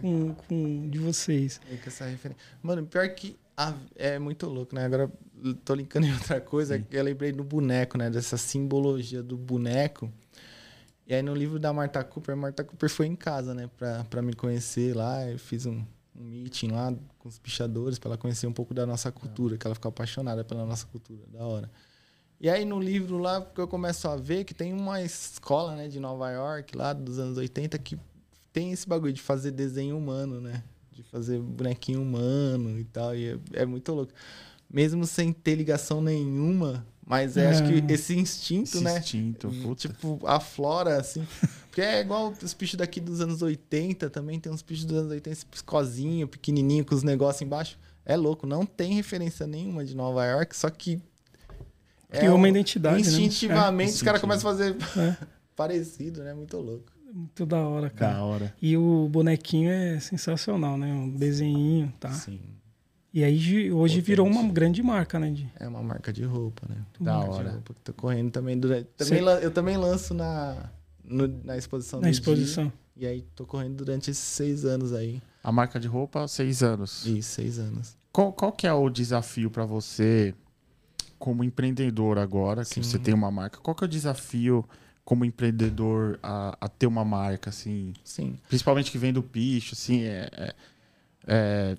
com, com o de vocês. Que essa referência. Mano, pior que a- é muito louco, né? Agora tô linkando em outra coisa, que eu lembrei do boneco, né? Dessa simbologia do boneco. E aí no livro da Marta Cooper, a Marta Cooper foi em casa, né? Pra, pra me conhecer lá. Eu fiz um, um meeting lá com os pichadores pra ela conhecer um pouco da nossa cultura, que ela ficou apaixonada pela nossa cultura. Da hora. E aí no livro lá, que eu começo a ver que tem uma escola, né, de Nova York, lá dos anos 80, que tem esse bagulho de fazer desenho humano, né? De fazer bonequinho humano e tal. E é, é muito louco. Mesmo sem ter ligação nenhuma, mas é, acho É. que esse instinto, Esse né? instinto, puta. Tipo, aflora, assim. Porque é igual os bichos daqui dos anos 80 também. Tem uns bichos dos anos 80, esse piscozinho, pequenininho, com os negócios embaixo. É louco, não tem referência nenhuma de Nova York, só que. Criou um- uma identidade, né? Instintivamente, É. os caras começam a fazer É. [LAUGHS] parecido, né? Muito louco. Muito da hora, cara. Da hora. E o bonequinho é sensacional, né? Um desenhinho, tá? Sim. E aí hoje Potente. virou uma grande marca, né? De... É uma marca de roupa, né? Da hora. roupa que tô correndo também durante. Também Cê- Eu também lanço na, no- na exposição Na do exposição. dia, e aí tô correndo durante esses seis anos aí. A marca de roupa, seis anos. Isso, seis anos. Qual, qual que é o desafio pra você como empreendedor agora, que Sim. você tem uma marca? Qual que é o desafio como empreendedor a, a ter uma marca, assim? Sim. Principalmente que vem do picho, assim, é... é, é,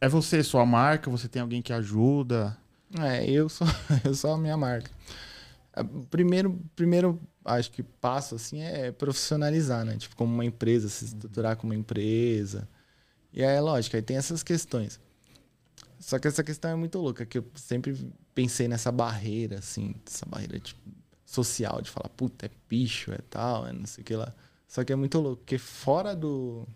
é você, sua marca, você tem alguém que ajuda. É, eu sou, [LAUGHS] eu sou a minha marca. Ah, Primeiro, primeiro, acho que passo assim é profissionalizar, né? Tipo, como uma empresa, se estruturar como uma empresa. E aí, é lógico, aí tem essas questões. Só que essa questão é muito louca, que eu sempre pensei nessa barreira, assim, essa barreira tipo, social, de falar, puta, é bicho, é tal, é não sei o que lá. Só que é muito louco, porque fora do.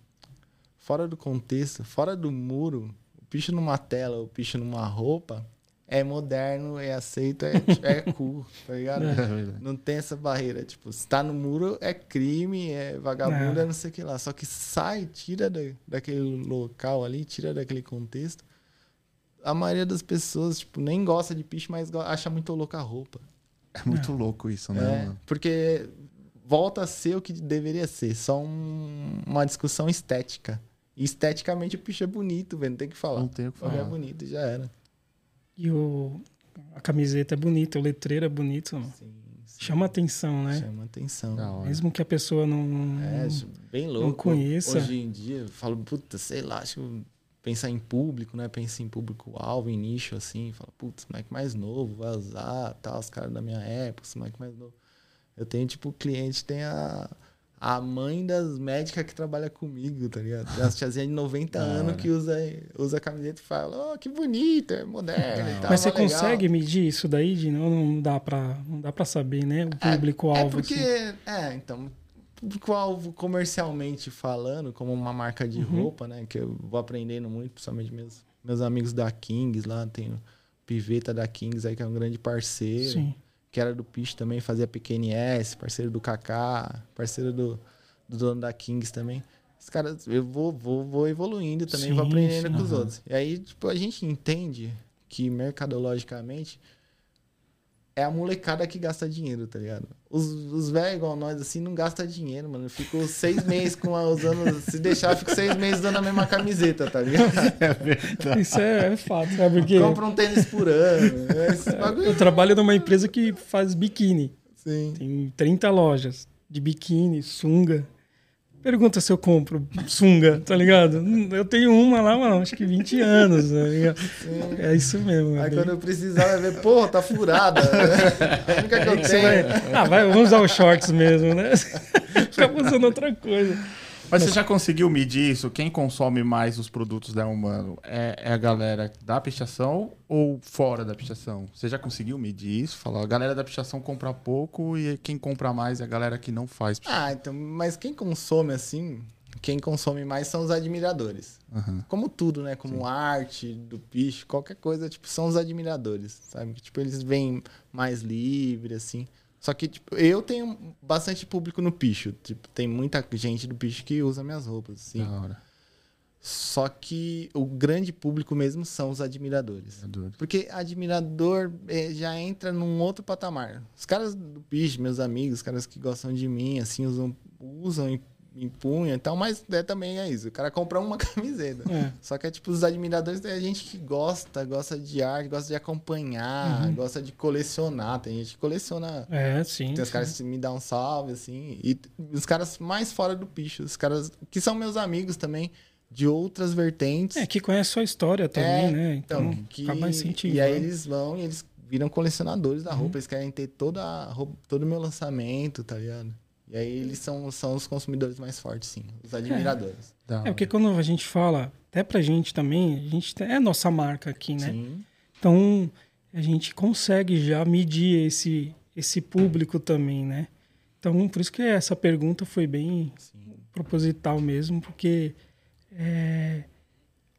Fora do contexto, fora do muro, o bicho numa tela, o bicho numa roupa, é moderno, é aceito, é, é cool, tá ligado? [LAUGHS] Não tem essa barreira. Tipo, se tá no muro, é crime, é vagabundo, É. é não sei o que lá. Só que sai, tira da, daquele local ali, tira daquele contexto. A maioria das pessoas, tipo, nem gosta de piche, mas acha muito louca a roupa. É muito louco isso, né, É, mano? porque volta a ser o que deveria ser, só um- uma discussão estética. Esteticamente o piche é bonito, velho, não tem o que falar. Não tem o que é falar. bonito e já era. E o... a camiseta é bonita, o letreiro é bonito. mano. Sim, sim. Chama atenção, né? Chama atenção. Mesmo que a pessoa não. É, bem louco. conheça. Hoje em dia, eu falo, puta, sei lá, acho que pensar em público, né? Pensa em público-alvo, em nicho, assim. Fala, putz, moleque mais novo vai usar, tal, os caras da minha época, esse moleque mais novo. Eu tenho, tipo, cliente tem a, a mãe das médicas que trabalha comigo, tá ligado? [LAUGHS] Umas tiazinhas de 90 Da anos que usa, usa a camiseta e fala, oh, que bonita, é moderna e tal. Mas você legal. consegue medir isso daí? De não, não dá pra, não dá pra saber, né? O É, público-alvo. É porque, assim. é, então, público-alvo comercialmente falando, como uma marca de roupa, né? Que eu vou aprendendo muito, principalmente meus, meus amigos da Kings lá, tem o Piveta da Kings aí, que é um grande parceiro. Sim. Que era do Piche também, fazia PQNS, parceiro do Kaká, parceiro do, do dono da Kings também. Os caras, eu vou, vou, vou evoluindo também, vou Sim, aprendendo sim. com os outros. E aí, tipo, a gente entende que mercadologicamente é a molecada que gasta dinheiro, tá ligado? Os, os velhos igual nós, assim, não gasta dinheiro, mano. Eu fico seis [LAUGHS] meses com a, usando. Se deixar, eu fico seis meses usando a mesma camiseta, tá ligado? [LAUGHS] Isso é, é fato, sabe? Porque Compra um tênis por ano. é Esse bagulho. eu trabalho numa empresa que faz biquíni. Sim. Tem 30 lojas de biquíni, sunga. Pergunta se eu compro sunga, tá ligado? Eu tenho uma lá, mano, acho que 20 anos. Tá ligado? É isso mesmo. é Aí quando eu precisar, vai ver, porra, tá furada. [LAUGHS] É a única que eu você tenho. vai, ah, vai, vamos usar os shorts mesmo, né? [LAUGHS] Acaba usando outra coisa. Mas você já conseguiu medir isso? Quem consome mais os produtos da Humano é, é a galera da pichação ou fora da pichação? Você já conseguiu medir isso? Falar, a galera da pichação compra pouco e quem compra mais é a galera que não faz pichação. Ah, então, mas quem consome assim, quem consome mais são os admiradores. Aham. Como tudo, né? Como arte do picho, qualquer coisa, tipo, são os admiradores, sabe? Tipo, eles vêm mais livre, assim. Só que, tipo, eu tenho bastante público no picho. Tipo, tem muita gente do picho que usa minhas roupas, assim. Da hora. Só que o grande público mesmo são os admiradores. É doido. Porque admirador eh, já entra num outro patamar. Os caras do picho, meus amigos, os caras que gostam de mim, assim, usam, usam em, em punho e tal, mas é, também é isso. O cara compra uma [LAUGHS] camiseta. É. Só que é tipo, os admiradores é gente que gosta, gosta de arte, gosta de acompanhar, gosta de colecionar. Tem gente que coleciona. É, sim. Tem os sim. caras que me dão um salve, assim. E os caras mais fora do picho, os caras que são meus amigos também, de outras vertentes. É, que conhece sua história também, É, né? Então, que, acaba incentivando. E aí eles vão e eles viram colecionadores da roupa. Eles querem ter toda a roupa, todo o meu lançamento, tá ligado? E aí eles são, são os consumidores mais fortes, sim. Os admiradores. É, hora. porque quando a gente fala, até pra gente também, a gente tem- é a nossa marca aqui, né? Sim. Então, a gente consegue já medir esse, esse público também, né? Então, por isso que essa pergunta foi bem Sim. proposital mesmo, porque é,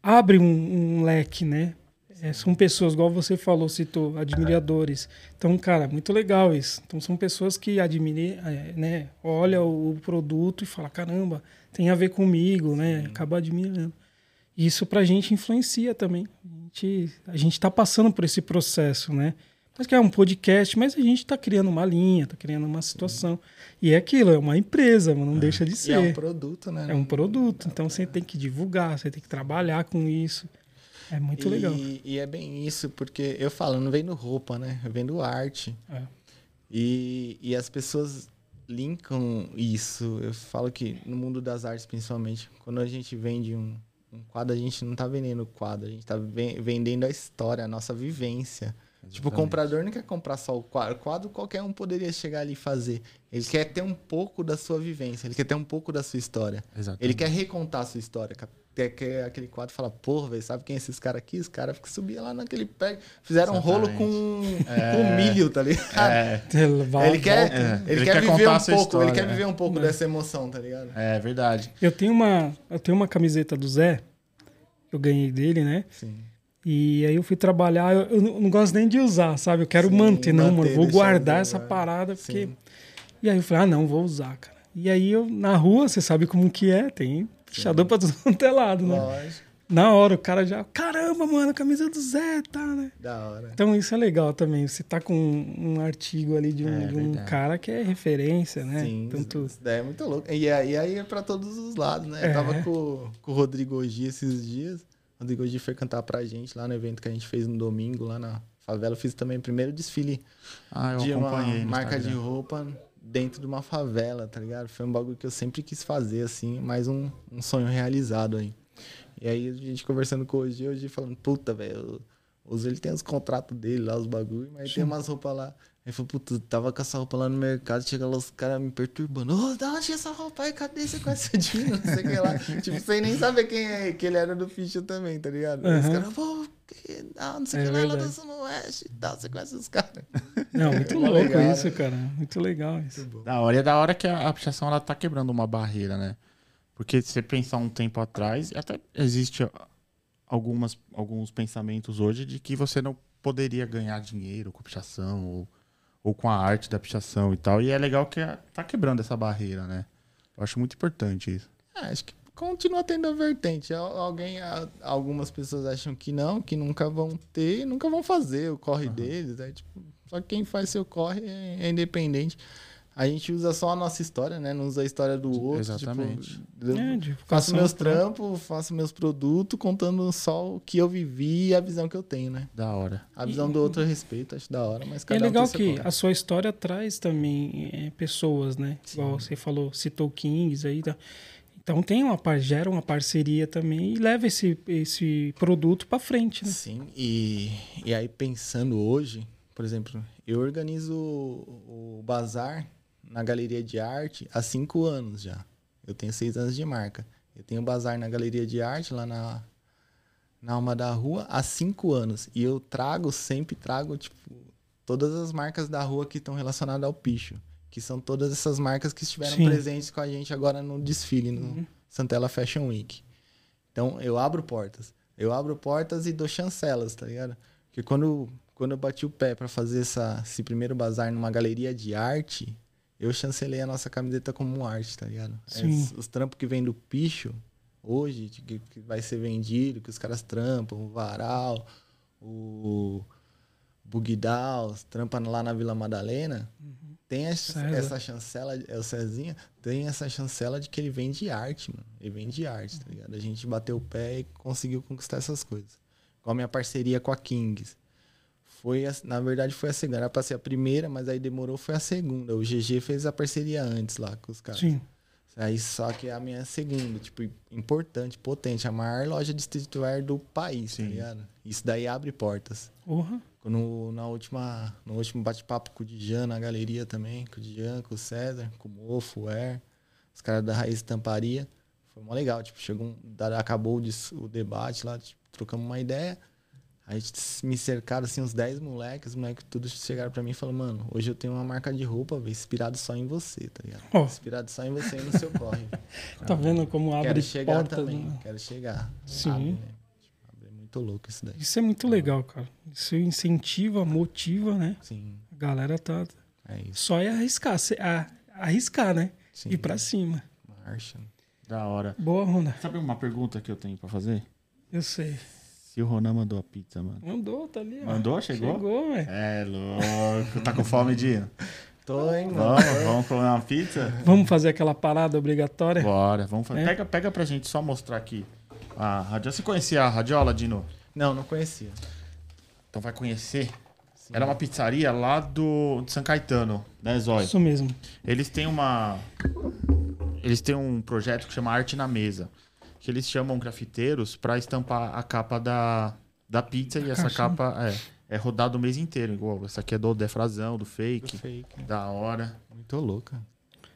abre um, um leque, né? É, são pessoas, igual você falou, citou, admiradores. Então, cara, muito legal isso. Então, são pessoas que admiram, é, né? Olha o produto e fala, caramba, tem a ver comigo, né? Acaba admirando. E isso pra gente influencia também. A gente, a gente tá passando por esse processo, né? Mas que é um podcast, mas a gente tá criando uma linha, tá criando uma situação. E é aquilo, é uma empresa, mas não deixa de E ser. é um produto, né? É um produto, então você tem que divulgar, você tem que trabalhar com isso. É muito e, legal. E é bem isso, porque eu falo, não vendo roupa, né? Eu vendo arte. É. E, e as pessoas linkam isso. Eu falo que no mundo das artes, principalmente, quando a gente vende um, um quadro, a gente não tá vendendo o quadro, a gente tá ven- vendendo a história, a nossa vivência. Tipo, o Exatamente. comprador não quer comprar só o quadro. O quadro qualquer um poderia chegar ali e fazer. Ele quer ter um pouco da sua vivência, ele quer ter um pouco da sua história. Exatamente. Ele quer recontar a sua história. Quer, quer aquele quadro fala, porra, velho, sabe quem é esses caras aqui? Os caras que subiam lá naquele pé. Fizeram um rolo com, com milho, tá ligado? É, Ele quer, É, ele ele quer, quer viver contar um pouco, ele história, quer né? viver um pouco É. dessa emoção, tá ligado? é verdade. Eu tenho uma, eu tenho uma camiseta do Zé, que eu ganhei dele, né? Sim. E aí eu fui trabalhar, eu, eu não gosto nem de usar, sabe? Eu quero Sim, manter, não, manter, mano, vou guardar essa guardado. parada, porque... Sim. E aí eu falei, ah, não, vou usar, cara. E aí eu, na rua, você sabe como que é, tem pichador pra todo [LAUGHS] quanto é lado, né? Lógico. Na hora o cara já, caramba, mano, a camisa do Zé, tá, né? Da hora. Então isso é legal também. Você tá com um artigo ali de um, É, de um cara que é referência, né? Sim, Tanto... isso daí é muito louco. E aí, e aí é pra todos os lados, né? É. Eu tava com, com o Rodrigo Ogi esses dias. O Rodrigo Ogi foi cantar pra gente lá no evento que a gente fez no domingo, lá na favela. Eu fiz também o primeiro desfile Ah, eu de uma marca de Instagram. roupa dentro de uma favela, tá ligado? Foi um bagulho que eu sempre quis fazer, assim, mais um, um sonho realizado aí. E aí a gente conversando com o Ogi, hoje falando, puta, velho, o ele tem os contratos dele lá, os bagulho, mas tem umas roupas lá. Aí falou, puta, tava com essa roupa lá no mercado, chega lá os caras me perturbando. Ô, da onde é essa roupa aí? Cadê você conhece o Dino? Não sei o que lá. [LAUGHS] tipo, sem nem saber quem é, que ele era do Ficha também, tá ligado? Aí Os caras, pô, que, não, não sei o É que lá, do verdade. Zona Oeste e tal, você conhece os caras. [LAUGHS] Não, muito Mó louco legal, isso, né? cara. Muito legal isso. Da hora. E é da hora que a, a pichação ela tá quebrando uma barreira, né? Porque se você pensar um tempo atrás, até existe algumas, alguns pensamentos hoje de que você não poderia ganhar dinheiro com a pichação ou, ou com a arte da pichação e tal. E é legal que a- tá quebrando essa barreira, né? Eu acho muito importante isso. É, acho que continua tendo a vertente. Al- Alguém, algumas pessoas acham que não, que nunca vão ter, e nunca vão fazer o corre deles. É, tipo, só que quem faz seu corre é, é independente. A gente usa só a nossa história, né? Não usa a história do outro. Exatamente. Tipo, eu É, faço meus trampos, faço meus produtos, contando só o que eu vivi e a visão que eu tenho, né? Da hora. A visão do outro eu respeito, acho da hora, mas E é cada um legal tem seu que corre. a sua história traz também é, pessoas, né? Igual você falou, citou Kings aí. Tá? Então tem uma gera uma parceria também e leva esse, esse produto para frente, né? Sim, e, e aí pensando hoje, por exemplo, eu organizo o, o bazar na galeria de arte há cinco anos já. Eu tenho seis anos de marca. Eu tenho bazar na Galeria de Arte, lá na, na Alma da Rua, há cinco anos. E eu trago, sempre trago, tipo, todas as marcas da rua que estão relacionadas ao picho. Que são todas essas marcas que estiveram Sim. presentes com a gente agora no desfile, no Santella Fashion Week. Então, eu abro portas. Eu abro portas e dou chancelas, tá ligado? Porque quando, quando eu bati o pé pra fazer essa, esse primeiro bazar numa galeria de arte, eu chancelei a nossa camiseta como arte, tá ligado? Sim. Es- os trampos que vem do picho, hoje, que, que vai ser vendido, que os caras trampam, o Varal, o Bugdal, trampa lá na Vila Madalena, tem essa, essa chancela, é o Cezinha, tem essa chancela de que ele vende arte, mano. Ele vende arte, tá ligado? A gente bateu o pé e conseguiu conquistar essas coisas. Com a minha parceria com a Kings. Foi, a- na verdade, foi a segunda. Era pra ser a primeira, mas aí demorou, foi a segunda. O GG fez a parceria antes lá com os caras. Sim. Aí só que é a minha segunda, tipo, importante, potente, a maior loja de streetwear do país, Sim. tá ligado? Isso daí abre portas. Porra. Quando, na última, no último bate-papo com o Dijan na galeria também, com o Dijan, com o César, com o Mofo, o Er, os caras da Raiz Estamparia, foi mó legal, tipo, chegou, um- acabou o, debate lá, tipo, trocamos uma ideia, aí me cercaram, assim, uns 10 moleques, os moleques tudo chegaram pra mim e falaram, mano, hoje eu tenho uma marca de roupa, velho, inspirado só em você, tá ligado? Ó. Inspirado só em você e no seu corre. [LAUGHS] Tá vendo como abre quero chegar portas? também, né? quero chegar. Sim. Abre, né? É muito louco isso daí. Isso é muito legal, cara. Isso incentiva, motiva, né? Sim, A galera tá. é isso. Só é arriscar. se- a- arriscar, né? Sim. Ir pra cima. Marcha. Da hora. Boa, Rona. Sabe uma pergunta que eu tenho pra fazer? Eu sei. Se o Ronan mandou a pizza, mano. Mandou, tá ali. ó. Mandou? Chegou? Chegou, velho. É louco. Tá com fome, Dinho? Tô, hein, mano. Vamos, vamos comer uma pizza? Vamos fazer aquela parada obrigatória? Bora, vamos fazer. É. Pega, pega pra gente só mostrar aqui. A radiola. Você conhecia a radiola, Dino? Não, não conhecia. Então vai conhecer. Era uma pizzaria lá do de São Caetano, né, Zóio? Isso mesmo. Eles têm uma. Eles têm um projeto que chama Arte na Mesa. Que eles chamam grafiteiros pra estampar a capa da, da pizza e essa caixinha. capa é, é rodada o mês inteiro. Igual essa aqui é do defrazão, do fake. Fake. Da hora. Muito louca.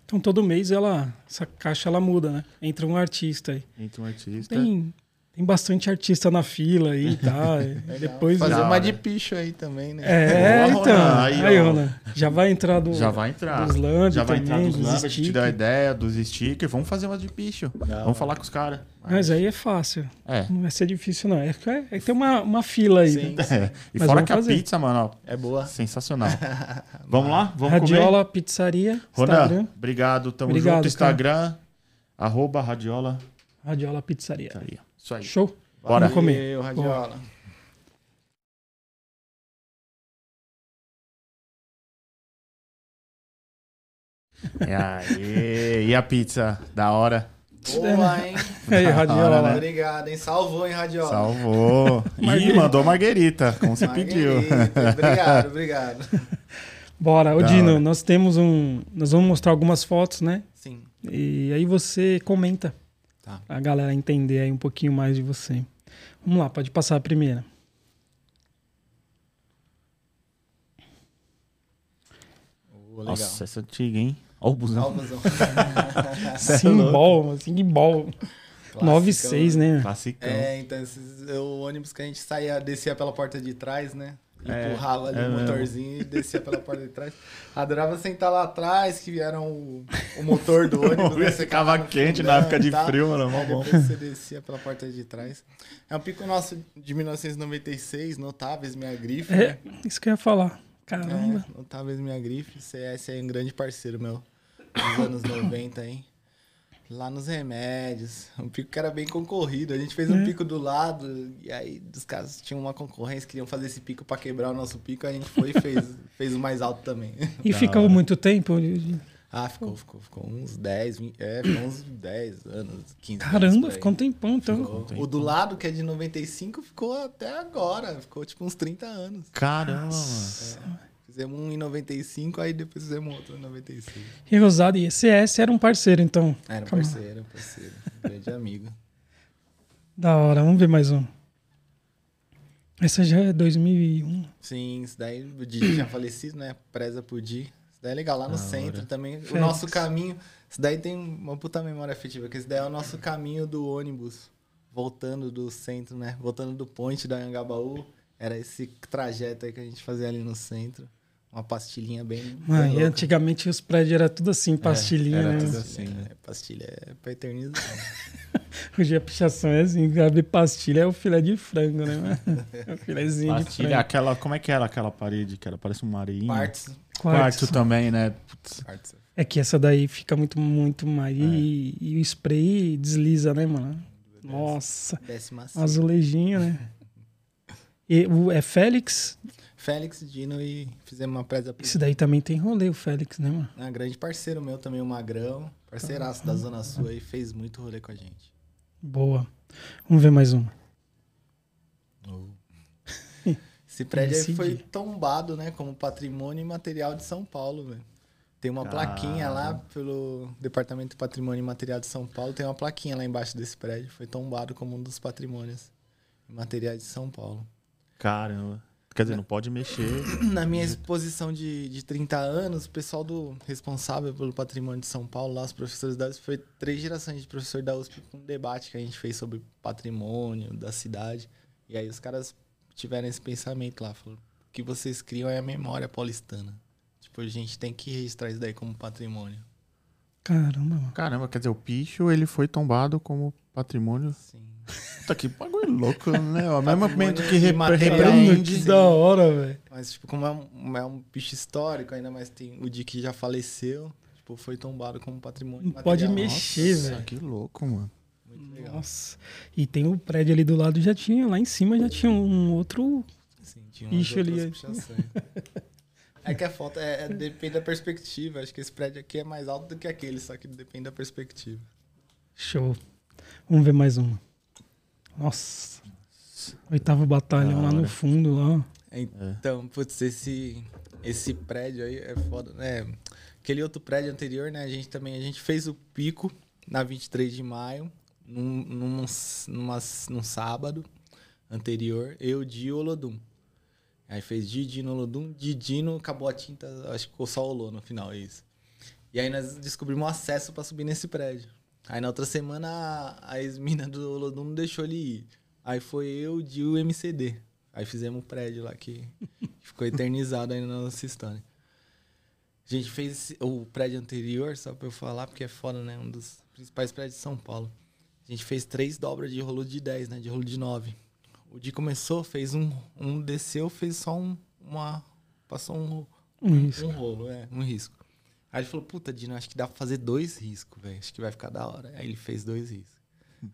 Então todo mês ela, essa caixa ela muda, né? Entra um artista aí. Entre um artista. Tem, tem bastante artista na fila aí e [LAUGHS] tal. e depois Fazer uma de picho aí também, né? É, Boa, então. Aí, Aí. Rona, já vai entrar do, Já vai entrar. dos lamb Já vai entrar também, dos dos lambes, a gente deu a ideia dos stickers. Vamos fazer uma de picho. Da Vamos falar com os caras. Mas aí é fácil. É. Não vai ser difícil, não. É que é, é que tem uma, uma fila aí. Sim, né? É. E Mas fora que a fazer. pizza, mano, ó, É boa. sensacional. [LAUGHS] Vamos lá? Vamos Radiola comer? Pizzaria, Ronan, Instagram. obrigado. Tamo Obrigado, junto. Instagram, arroba radiola. Radiola Pizzaria. Pizzaria. Isso aí. Show? Bora. Vamos comer. Valeu, Radiola. E aí, e a pizza? Da hora. Boa, hein? Aí, Radiola. hora, né? Obrigado, hein? Salvou, hein, Radiola? Salvou. [LAUGHS] Marguerita. mandou Marguerita, como você pediu. Obrigado, [LAUGHS] obrigado. Bora. Ô, Dino, hora. nós temos um... Nós vamos mostrar algumas fotos, né? Sim. E aí você comenta. Tá. A galera entender aí um pouquinho mais de você. Vamos lá, pode passar a primeira. Oh, legal. Nossa, essa é antiga, hein? Ó o busão. Alvazão. [LAUGHS] Simbol, Simbol. Classicão, 9,6, né? Classicão. É, então esses, é o ônibus que a gente saía, descia pela porta de trás, né? É, Empurrava ali é o mesmo. motorzinho e descia pela porta de trás. Adorava sentar lá atrás, que era o, o motor do [LAUGHS] ônibus. né? Você Ficava quente na época de frio, mano. Mó Aí bom. depois você descia pela porta de trás. É um pico nosso de 1996, notáveis, minha grife. É, né? isso que eu ia falar. Caramba. É, notáveis, minha grife. CS é um grande parceiro meu dos anos 90, hein? Lá nos remédios. Um pico que era bem concorrido. A gente fez um É. pico do lado, e aí os caras tinham uma concorrência, queriam fazer esse pico pra quebrar o nosso pico, a gente foi e fez, [LAUGHS] fez o mais alto também. E [LAUGHS] ficou hora. muito tempo? Ah, ficou, ficou, ficou uns 10, 20, é, ficou uns 10 anos, 15 anos. Caramba, aí. ficou um tempão, então. Ficou. tempo. O do lado, que é de 95, ficou até agora. Ficou tipo uns 30 anos. Caramba, mano. Fizemos um em 95, aí depois fizemos outro em 96. E Rosado e ECS era um parceiro, então. Era um parceiro, parceiro. grande amigo. Da hora, vamos ver mais um. Essa já é 2001. Sim, isso daí o Didi tinha falecido, né? Preza por Di. Isso daí é legal. Lá no Da centro hora. também. O Félix. nosso caminho Isso daí tem uma puta memória afetiva, que esse daí é o nosso caminho do ônibus, voltando do centro, né? Voltando do ponte da Angabaú. Era esse trajeto aí que a gente fazia ali no centro. Uma pastilhinha bem. Ah, bem e louca. antigamente os prédios eram tudo assim, pastilhinha, era né? tudo assim, né? É, pastilha é pra eternizar. [LAUGHS] Hoje a pichação é assim, abre pastilha é o filé de frango, né? É o filézinho de Pastilha, frango. aquela, como é que era aquela parede que era? Parece uma areinha. Partes. Quartzo também, né? É que essa daí fica muito, muito mais. E, e o spray desliza, né, mano? Nossa, Décima azulejinho, né? [LAUGHS] E o, é Félix? Félix, Dino e fizemos uma presa Esse daí também tem rolê, o Félix, né, mano? Um grande parceiro meu também, o Magrão. Parceiraço da Zona Sul aí, fez muito rolê com a gente. Boa. Vamos ver mais uma. [LAUGHS] Esse prédio aí foi tombado, né, como patrimônio imaterial de São Paulo, velho. Tem uma plaquinha lá pelo Departamento de Patrimônio Imaterial de São Paulo, tem uma plaquinha lá embaixo desse prédio, foi tombado como um dos patrimônios imateriais de São Paulo. Caramba. Quer dizer, não pode mexer. [CLEARS THROAT] Na minha exposição de, de 30 anos, o pessoal do responsável pelo patrimônio de São Paulo, lá os professores da USP, foi três gerações de professor da USP com um debate que a gente fez sobre patrimônio da cidade. E aí os caras tiveram esse pensamento lá, falaram, o que vocês criam é a memória paulistana. Tipo, a gente tem que registrar isso daí como patrimônio. Caramba. Caramba, quer dizer, o picho ele foi tombado como patrimônio. Sim. Puta que bagulho louco, né? Ao mesmo momento que repreende. Sim. Que da hora, velho. Mas, tipo, como é um, é um bicho histórico, ainda mais tem o Di que já faleceu, tipo, foi tombado como patrimônio Não pode mexer. Nossa, velho. que louco, mano. Muito legal. Nossa. E tem o prédio ali do lado, já tinha, lá em cima já tinha um outro. Sim, tinha Ixi, ali-. [LAUGHS] É que a foto é, é- depende da perspectiva. Acho que esse prédio aqui é mais alto do que aquele, só que depende da perspectiva. Show. Vamos ver mais uma. Nossa. Oitavo batalhão lá no fundo, lá. Então, putz, esse, esse prédio aí é foda, né? Aquele outro prédio anterior, né? A gente também a gente fez o pico na 23 de maio, num, num, numa, num sábado anterior, eu, Di e o Olodum. Aí fez Didi no Olodum, Didino, acabou a tinta, acho que ficou só Olô no final, é isso. E aí nós descobrimos um acesso pra subir nesse prédio. Aí na outra semana a, ex-mina do Olodum não deixou ele ir. Aí foi eu, o Di e o MCD. Aí fizemos um prédio lá que [LAUGHS] ficou eternizado aí na nossa história. A gente fez o prédio anterior, só pra eu falar, porque é foda, né? Um dos principais prédios de São Paulo. A gente fez três dobras de rolo de 10, né? De rolo de 9. O Di começou, fez um, um desceu, fez só um, uma. Passou um, Um um rolo, é, um risco. Aí ele falou, puta, Dino, acho que dá pra fazer dois riscos, velho. Acho que vai ficar da hora. Aí ele fez dois riscos.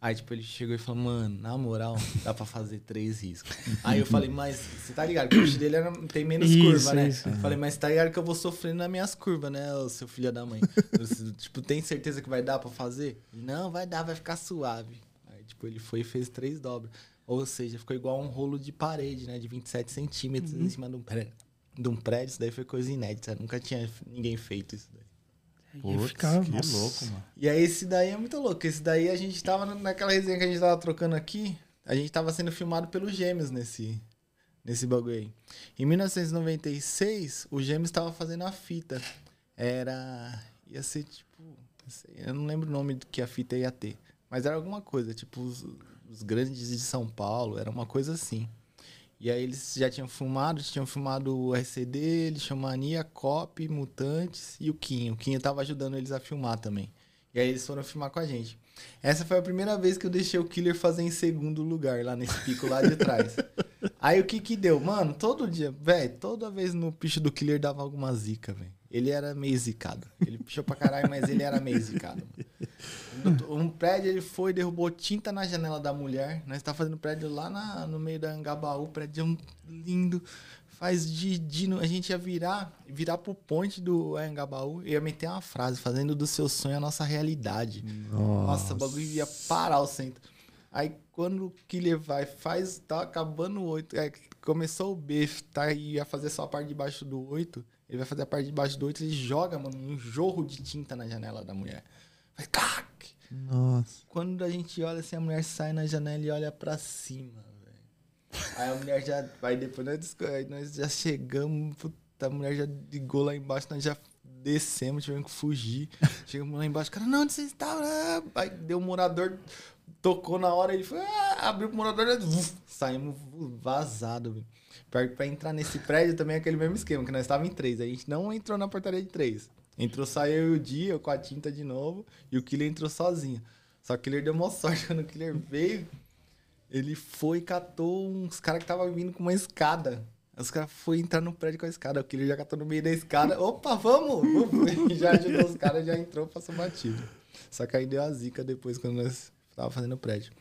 Aí, tipo, ele chegou e falou, mano, na moral, dá pra fazer três riscos. Aí eu falei, mas você tá ligado o bicho dele era- tem menos Isso, curva, né? isso. Eu Falei, mas tá ligado que eu vou sofrendo nas minhas curvas, né, ô seu filho da mãe? Eu, tipo, tem certeza que vai dar pra fazer? Não, vai dar, vai ficar suave. Aí, tipo, ele foi e fez três dobras. Ou seja, ficou igual um rolo de parede, né? De 27 centímetros Uhum. em cima de um, prédio, de um prédio. Isso daí foi coisa inédita. Nunca tinha ninguém feito isso daí. Putz, ficar- que nossa. louco, mano. E aí esse daí é muito louco. Esse daí a gente tava na- naquela resenha que a gente tava trocando aqui. A gente tava sendo filmado pelos Gêmeos nesse, nesse bagulho aí. Em 1996, o Gêmeos tava fazendo a fita. Era. ia ser tipo. Eu não lembro o nome do que a fita ia ter. Mas era alguma coisa, tipo os, os grandes de São Paulo, era uma coisa assim. E aí eles já tinham filmado, tinham filmado o RCD, eles tinham Mania, Cop, Mutantes e o Quinho. O Quinho tava ajudando eles a filmar também. E aí eles foram filmar com a gente. Essa foi a primeira vez que eu deixei o Killer fazer em segundo lugar, lá nesse pico lá de trás. [LAUGHS] Aí o que que deu? Mano, todo dia, velho, toda vez no picho do Killer dava alguma zica, velho. Ele era meio zicado. Ele pichou pra caralho, mas ele era meio zicado. mano. Um prédio, ele foi, derrubou tinta na janela da mulher. Nós tá fazendo prédio lá na- no meio da Angabaú, prédio lindo. Faz de, de a gente ia virar, virar pro ponte do Angabaú e ia meter uma frase, fazendo do seu sonho a nossa realidade. Nossa, o bagulho ia parar o centro. Aí quando o Killer vai, faz, tá acabando o 8. É, começou o B, tá? E ia fazer só a parte de baixo do 8. Ele vai fazer a parte de baixo do 8, ele joga, mano, um jorro de tinta na janela da mulher. Vai, cac! Nossa. Quando a gente olha assim, a mulher sai na janela e olha pra cima, velho. Aí a mulher já vai depois, nós, aí nós já chegamos, puta, a mulher já ligou lá embaixo, nós já descemos, tivemos que fugir. Chegamos lá embaixo, cara, não, onde vocês estavam? Ah, Aí deu um morador, tocou na hora, ele foi, ah, abriu pro morador, uf, saímos vazado, velho. Pra, pra entrar nesse prédio também é aquele mesmo esquema, que nós estávamos em três. A gente não entrou na portaria de três. Entrou só eu e o Dia, com a tinta de novo, e o Killer entrou sozinho. Só que o Killer deu uma sorte [LAUGHS] quando o Killer veio. Ele foi e catou uns caras que estavam vindo com uma escada. Os caras foram entrar no prédio com a escada. O Killer já catou no meio da escada. Opa, vamos! vamos. [LAUGHS] já ajudou os caras, já entrou, passou batido. Só que aí deu a zica depois, quando nós tava fazendo o prédio.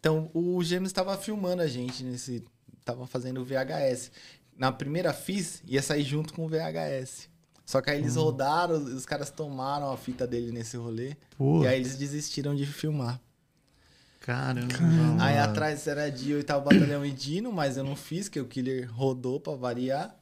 Então, o Gêmeos estava filmando a gente nesse... Tava fazendo o VHS. Na primeira FIS, ia sair junto com o VHS. Só que aí eles rodaram, os caras tomaram a fita dele nesse rolê. E aí eles desistiram de filmar. caramba. Aí mano. atrás era de oitavo batalhão e Dino, mas eu não fiz, que o Killer rodou pra variar.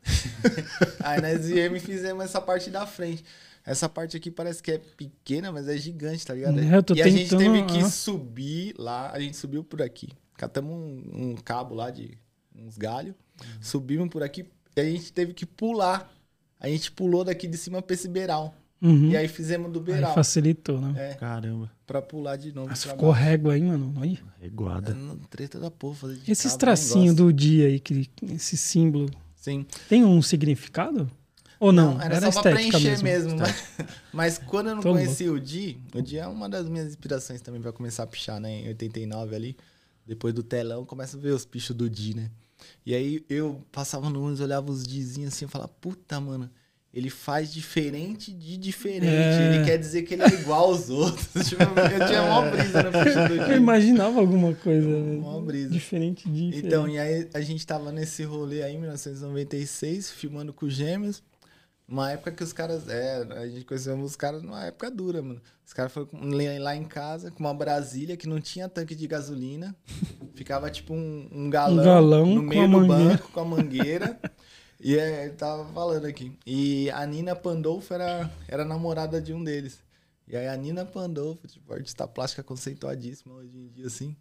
[LAUGHS] aí nós viemos e fizemos essa parte da frente. Essa parte aqui parece que é pequena, mas é gigante, tá ligado? É, eu tô e a gente tentando- teve que subir lá, a gente subiu por aqui. Catamos um, um cabo lá de uns galhos, subimos por aqui e a gente teve que pular. A gente pulou daqui de cima pra esse beiral. Uhum. E aí fizemos do Aí beiral. facilitou, né? É, Caramba. pra pular de novo. Ficou baixo. régua aí, mano. Olha. Reguada. Não, Treta da porra fazer de Esses cabo, tracinhos do dia aí, que, esse símbolo, Sim. tem um significado? Ou não? era, Era, só pra preencher mesmo. mesmo. mas, [LAUGHS] mas quando eu não Tô conheci o Di, o Di é uma das minhas inspirações também pra começar a pichar, né? Em 89 ali. Depois do telão, começa a ver os pichos do Di, né? E aí eu passava no ônibus, olhava os Dizinhos assim e falava, puta, mano, ele faz diferente de diferente. É. Ele quer dizer que ele é igual aos outros. [LAUGHS] tipo, eu tinha uma brisa no picho do Eu imaginava alguma coisa Uma brisa. diferente de. Então, e aí a gente tava nesse rolê aí em 1996, filmando com os gêmeos. Uma época que os caras. É, a gente conheceu os caras numa época dura, mano. Os caras foram lá em casa com uma Brasília que não tinha tanque de gasolina. [LAUGHS] Ficava tipo um, um galão, Um galão no meio do mangueira. banco com a mangueira. [LAUGHS] e é, ele tava falando aqui. E a Nina Pandolfo era, era namorada de um deles. E aí a Nina Pandolfo, tipo, artista plástica conceituadíssima hoje em dia, assim,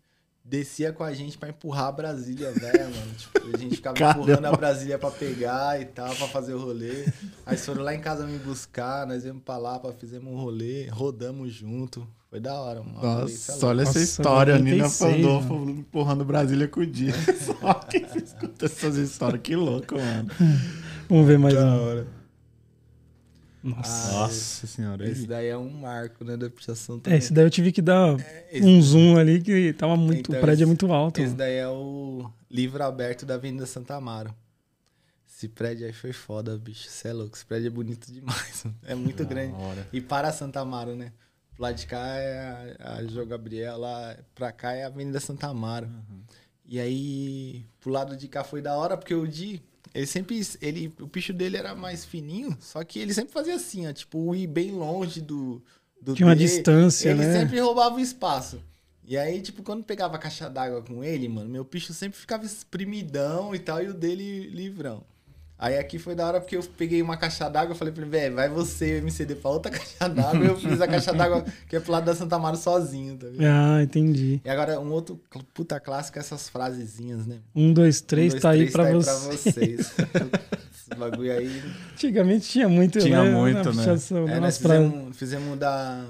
descia com a gente pra empurrar a Brasília, velho, mano. Tipo, a gente ficava Caramba. empurrando a Brasília pra pegar e tal, pra fazer o rolê. Aí foram lá em casa me buscar, nós viemos pra lá, pra fizemos um rolê, rodamos junto. Foi da hora, mano. Nossa, olha essa Nossa, história. A Nina 96, Pandolfo empurrando Brasília com o dia. [LAUGHS] Só quem escuta essas histórias. Que louco, mano. Vamos ver mais Da um. hora. Nossa. Nossa senhora. Esse daí é um marco, né, da pichação É, também. esse daí eu tive que dar esse- um zoom ali que tava muito. Então, o prédio é esse- muito alto. Esse mano. daí é o livro aberto da Avenida Santa Amaro. Esse prédio aí foi foda, bicho. Você é louco. Esse prédio é bonito demais. [LAUGHS] mano. É muito Da grande. hora. E para Santa Amaro, né? Pro lado de cá é a, a João Gabriel, lá pra cá é a Avenida Santa Amaro. E aí, pro lado de cá foi da hora, porque o Di, ele sempre. Ele, o picho dele era mais fininho, só que ele sempre fazia assim, ó. Tipo, ir bem longe do. do Tinha uma distância, ele né? sempre roubava o espaço. E aí, tipo, quando pegava a caixa d'água com ele, mano, meu picho sempre ficava espremidão e tal, e o dele livrão. Aí aqui foi da hora porque eu peguei uma caixa d'água e falei pra ele, velho, vai você, MCD, pra outra [LAUGHS] caixa d'água. e eu fiz a caixa d'água que é pro lado da Santa Amaro sozinho, tá ligado? Ah, entendi. E agora, um outro puta clássico é essas frasezinhas, né? Um, dois, três, Um, dois, tá aí três, pra tá você. vocês. [LAUGHS] [LAUGHS] Esse bagulho aí. Antigamente tinha muito, Tinha né? muito, na né? É, nós fizemos, fizemos da.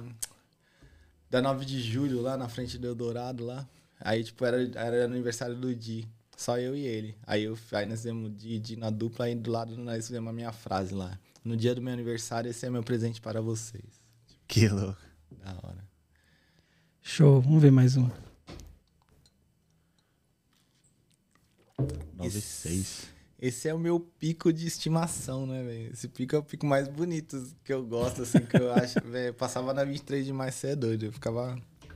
Da 9 de julho, lá na frente do Eldorado, lá. Aí, tipo, era, era aniversário do Di. Só eu e ele. Aí, eu, aí nós fizemos Di, Di na dupla, aí do lado nós fizemos a minha frase lá. No dia do meu aniversário, esse é meu presente para vocês. Que louco. Da hora. Show, vamos ver mais um. 96. Esse é o meu pico de estimação, né, velho? Esse pico é o pico mais bonito que eu gosto, assim, que eu acho, [LAUGHS] velho. Passava na 23 de maio, você é doido. Eu ficava.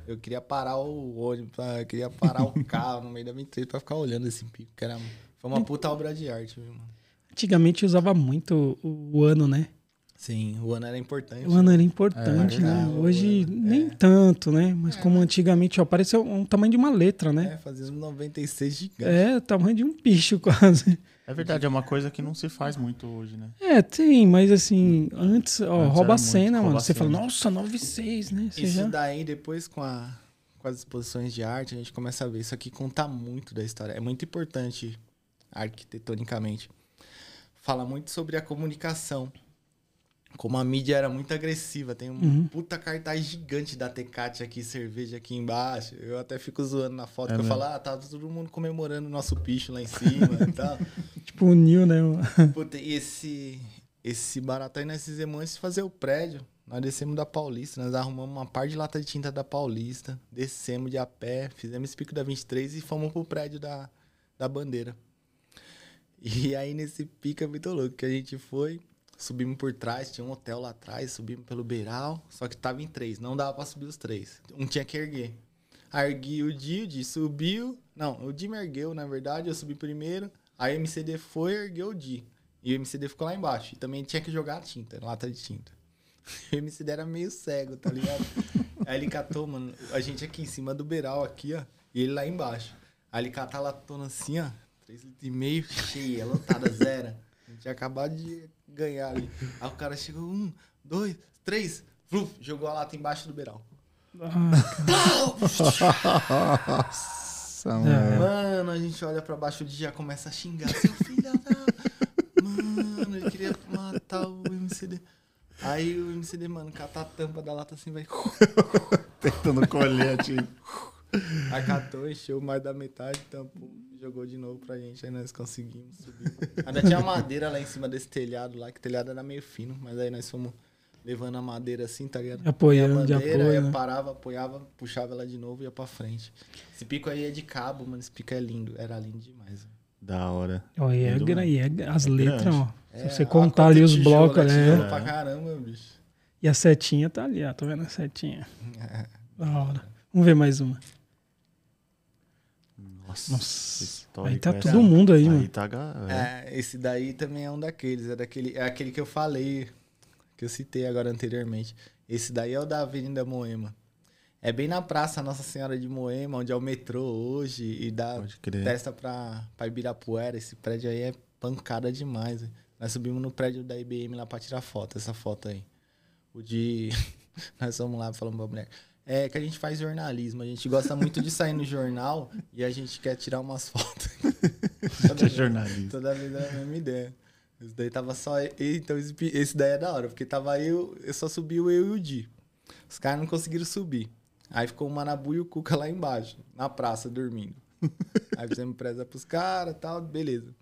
Eu queria parar o ônibus, pra- eu queria parar o carro no meio da 23 pra ficar olhando esse pico, que era. Foi uma puta obra de arte, viu, mano? Antigamente usava muito o, o ano, né? Sim, o ano era importante. O ano era importante, É, né? Hoje ano, nem é. tanto, né? Mas como antigamente, ó, parece um tamanho de uma letra, né? É, fazia uns 96 gigantes. É, o tamanho de um bicho [LAUGHS] quase. É verdade, é uma coisa que não se faz muito hoje, né? É, tem, mas assim, antes, ó, Antes rouba a cena, mano. rouba Você fala, nossa, 96, né? Você Isso já... daí, depois com, a, com as exposições de arte, a gente começa a ver. Isso aqui conta muito da história. É muito importante arquitetonicamente. Fala muito sobre a comunicação. Como a mídia era muito agressiva, tem um Uhum. puta cartaz gigante da Tecate aqui, cerveja aqui embaixo. Eu até fico zoando na foto, É que eu falo, ah, tá todo mundo comemorando o nosso picho lá em cima e tal. [LAUGHS] Tipo, uniu, né? [LAUGHS] Puta, e esse, esse barato aí nós fizemos antes de fazer o prédio. Nós descemos da Paulista, nós arrumamos uma par de lata de tinta da Paulista, descemos de a pé, fizemos esse pico da 23 e fomos pro prédio da, da bandeira. E aí nesse pico é muito louco, que a gente foi, subimos por trás, tinha um hotel lá atrás, subimos pelo beiral, só que tava em três, não dava pra subir os três. Um tinha que erguer. Ergui o Di, o Di subiu. Não, o Di me ergueu, na verdade, eu subi primeiro. Aí o MCD foi e ergueu o Di. E o MCD ficou lá embaixo. E também tinha que jogar a tinta, lata de tinta. [LAUGHS] O MCD era meio cego, tá ligado? [LAUGHS] Aí ele catou, mano, a gente aqui em cima do beiral, aqui, ó. E ele lá embaixo. Aí ele catou a latona assim, ó. 3 litros e meio, cheia, lotada, zero. A gente tinha acabado de ganhar ali. Aí o cara chegou, um, dois, três. Fluf, jogou a lata embaixo do beiral. Nossa, É. mano. Mano, a gente olha pra baixo e já começa a xingar. Seu filho da... Mano, ele queria matar o MCD. Aí o MCD, mano, cata a tampa da lata assim, vai... [LAUGHS] Tentando colher a [LAUGHS] tinta. Aí catou, encheu mais da metade, tampou, jogou de novo pra gente. Aí nós conseguimos subir. Ainda tinha madeira lá em cima desse telhado lá, que o telhado era meio fino. Mas aí nós fomos levando a madeira assim, tá ligado? Apoiando, a de apoio, aí né? parava, apoiava, puxava ela de novo e ia pra frente. Esse pico aí é de cabo, mano. Esse pico é lindo. Era lindo demais. velho. Da hora. Ó, e é, e é as É letras, ó. É, Se você olha contar ali os blocos, é né? pra caramba, bicho. E a setinha tá ali, ó. Tô vendo a setinha. [LAUGHS] Da hora. Vamos ver mais uma. Nossa. Nossa. Aí tá todo mundo aí, Aí mano. tá. é. É, esse daí também é um daqueles. É, daquele, é aquele que eu falei, que eu citei agora anteriormente. Esse daí é o da Avenida Moema. É bem na Praça Nossa Senhora de Moema, onde é o metrô hoje, e dá testa pra, pra Ibirapuera. Esse prédio aí é pancada demais. Nós subimos no prédio da IBM lá pra tirar foto, essa foto aí. O de. [LAUGHS] Nós fomos lá falando pra mulher. É que a gente faz jornalismo, a gente gosta muito de sair no jornal e a gente quer tirar umas fotos. [LAUGHS] É jornalista. Toda vez era a mesma ideia. Esse daí tava só. Então, esse, daí é da hora, porque tava eu, eu só subiu eu e o Di. Os caras não conseguiram subir. Aí ficou o Manabu e o Cuca lá embaixo, na praça, dormindo. Aí fizemos presa pros caras e tal, beleza.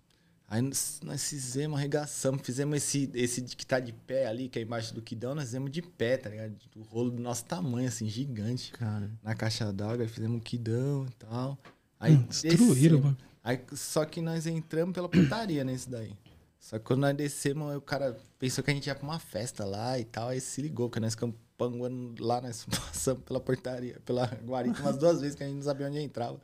Aí nós, nós fizemos, arregaçamos, fizemos esse, esse que tá de pé ali, que é embaixo do Quidão, nós fizemos de pé, tá ligado? O rolo do nosso tamanho, assim, gigante. Cara. Na caixa d'água, fizemos um Quidão e tal. Aí Hum, Destruíram o bagulho. Aí, só que nós entramos pela portaria nesse daí. Só que quando nós descemos, o cara pensou que a gente ia pra uma festa lá e tal, aí se ligou, porque nós ficamos panguando lá, nós [LAUGHS] passamos pela portaria, pela guarita umas duas vezes que a gente não sabia onde entrava.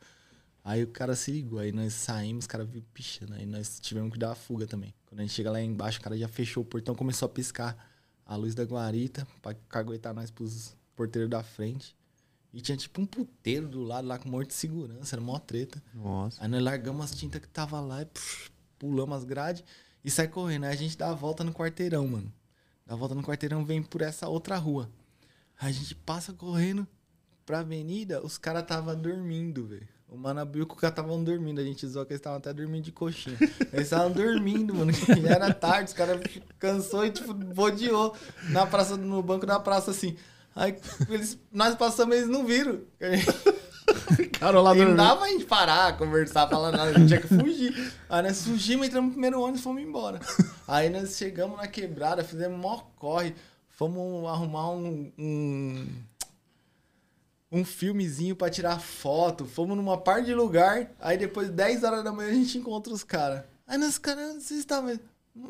Aí o cara se ligou, aí nós saímos, o cara viu pichando, aí nós tivemos que dar a fuga também. Quando a gente chega lá embaixo, o cara já fechou o portão, começou a piscar a luz da guarita pra caguetar nós pros porteiros da frente. E tinha tipo um puteiro do lado lá com morto de segurança, era mó treta. Nossa. Aí nós largamos as tintas que tava lá e psh, pulamos as grades e sai correndo. Aí a gente dá a volta no quarteirão, mano. Dá a volta no quarteirão, vem por essa outra rua. Aí a gente passa correndo pra avenida, os caras tava dormindo, velho. O Manabu e o Cuca estavam dormindo. A gente zoou que eles estavam até dormindo de coxinha. Eles estavam dormindo, mano. [LAUGHS] Já era tarde, os caras cansou e, tipo, bodeou na praça, no banco da praça, assim. Aí eles, nós passamos, eles não viram. [LAUGHS] Cara, lá E não dava pra gente parar, conversar, falar nada, a gente tinha que fugir. Aí nós fugimos, entramos no primeiro ônibus e fomos embora. Aí nós chegamos na quebrada, fizemos mó corre, fomos arrumar um, um, um filmezinho pra tirar foto, fomos numa parte de lugar, aí depois 10 horas da manhã a gente encontra os caras. Aí nós, caras, vocês estavam...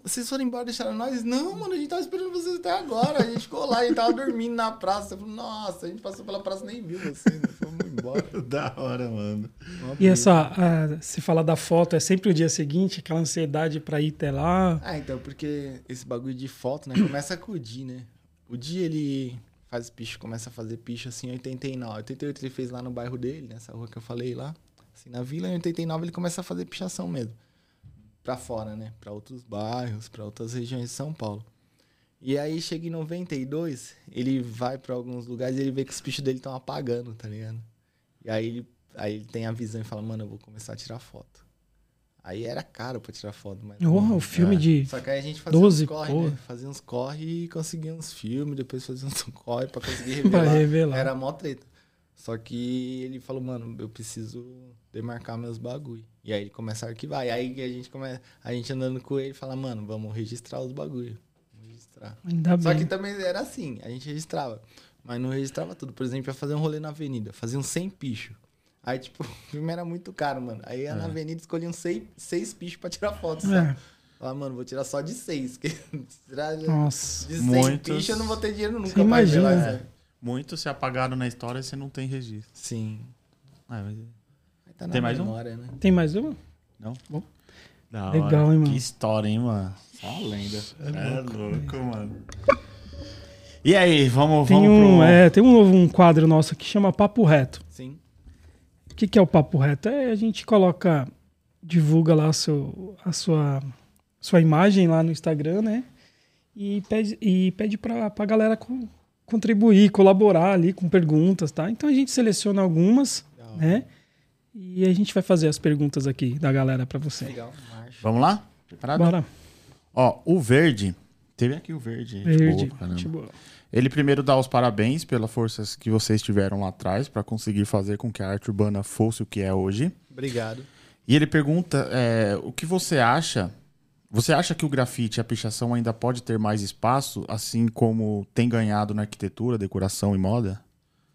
Vocês foram embora e deixaram nós? Não, mano, a gente tava esperando vocês até agora. A gente ficou lá, a gente tava dormindo na praça. Falei, Nossa, a gente passou pela praça e nem viu vocês. Nós fomos embora. [LAUGHS] Da hora, mano. E essa, a- se falar da foto, é sempre o dia seguinte, aquela ansiedade pra ir até lá. Ah, então, porque esse bagulho de foto, né? Começa com o Di, né? O Di, ele faz picho, começa a fazer picho assim em 89. 88 ele fez lá no bairro dele, nessa rua que eu falei lá. Assim, na vila, em 89 ele começa a fazer pichação mesmo. Pra fora, né? Pra outros bairros, pra outras regiões de São Paulo. E aí chega em 92, ele vai pra alguns lugares e ele vê que os pichos dele estão apagando, tá ligado? E aí aí ele tem a visão e fala, mano, eu vou começar a tirar foto. Aí era caro pra tirar foto. Mas, Oh, o filme de. Só que aí a gente fazia 12, uns corre, porra. né? Fazia uns corre e conseguia uns filmes, depois fazia uns [LAUGHS] corre pra conseguir Pra revelar. revelar. Era mó treta. Só que ele falou, mano, eu preciso demarcar meus bagulho. E aí ele começa a arquivar. E aí a gente começa, a gente andando com ele fala, mano, vamos registrar os bagulho. Vamos registrar. Ainda Só que bem. também era assim, a gente registrava. Mas não registrava tudo. Por exemplo, ia fazer um rolê na avenida, fazia uns 100 pichos. Aí, tipo, [LAUGHS] o filme era muito caro, mano. Aí ia na avenida escolhia uns 6, seis pichos pra tirar foto, sabe? É. Mano, vou tirar só de 6. Que [LAUGHS] tirar de Nossa. 100 Muitos- pichos eu não vou ter dinheiro nunca Você pra imagina, revelar, né? sabe? Muito se apagaram na história e você não tem registro. Sim. Ah, mas... Aí tá na Tem mais um? memória, né? Tem mais uma? Não? Bom. Da Legal, hein, mano? Que história, hein, mano? Só uma lenda. É louco, mano. E aí, vamos, Tem vamos um, pro... é, tem um novo um quadro nosso que chama Papo Reto. Sim. O que, que é o Papo Reto? É a gente coloca, divulga lá seu, a sua, sua imagem lá no Instagram, né? E pede, e pede pra, pra galera co- contribuir, colaborar ali com perguntas, tá? Então a gente seleciona algumas, hora. né? E a gente vai fazer as perguntas aqui da galera pra você. Legal, marcha. Vamos lá? Preparado? Bora. Ó, o Verde... Teve aqui o Verde. gente Verde. boa, caramba. Tipo, Ele primeiro dá os parabéns pelas forças que vocês tiveram lá atrás para conseguir fazer com que a arte urbana fosse o que é hoje. Obrigado. E ele pergunta é, o que você acha. Você acha que o grafite e a pichação ainda pode ter mais espaço, assim como tem ganhado na arquitetura, decoração e moda?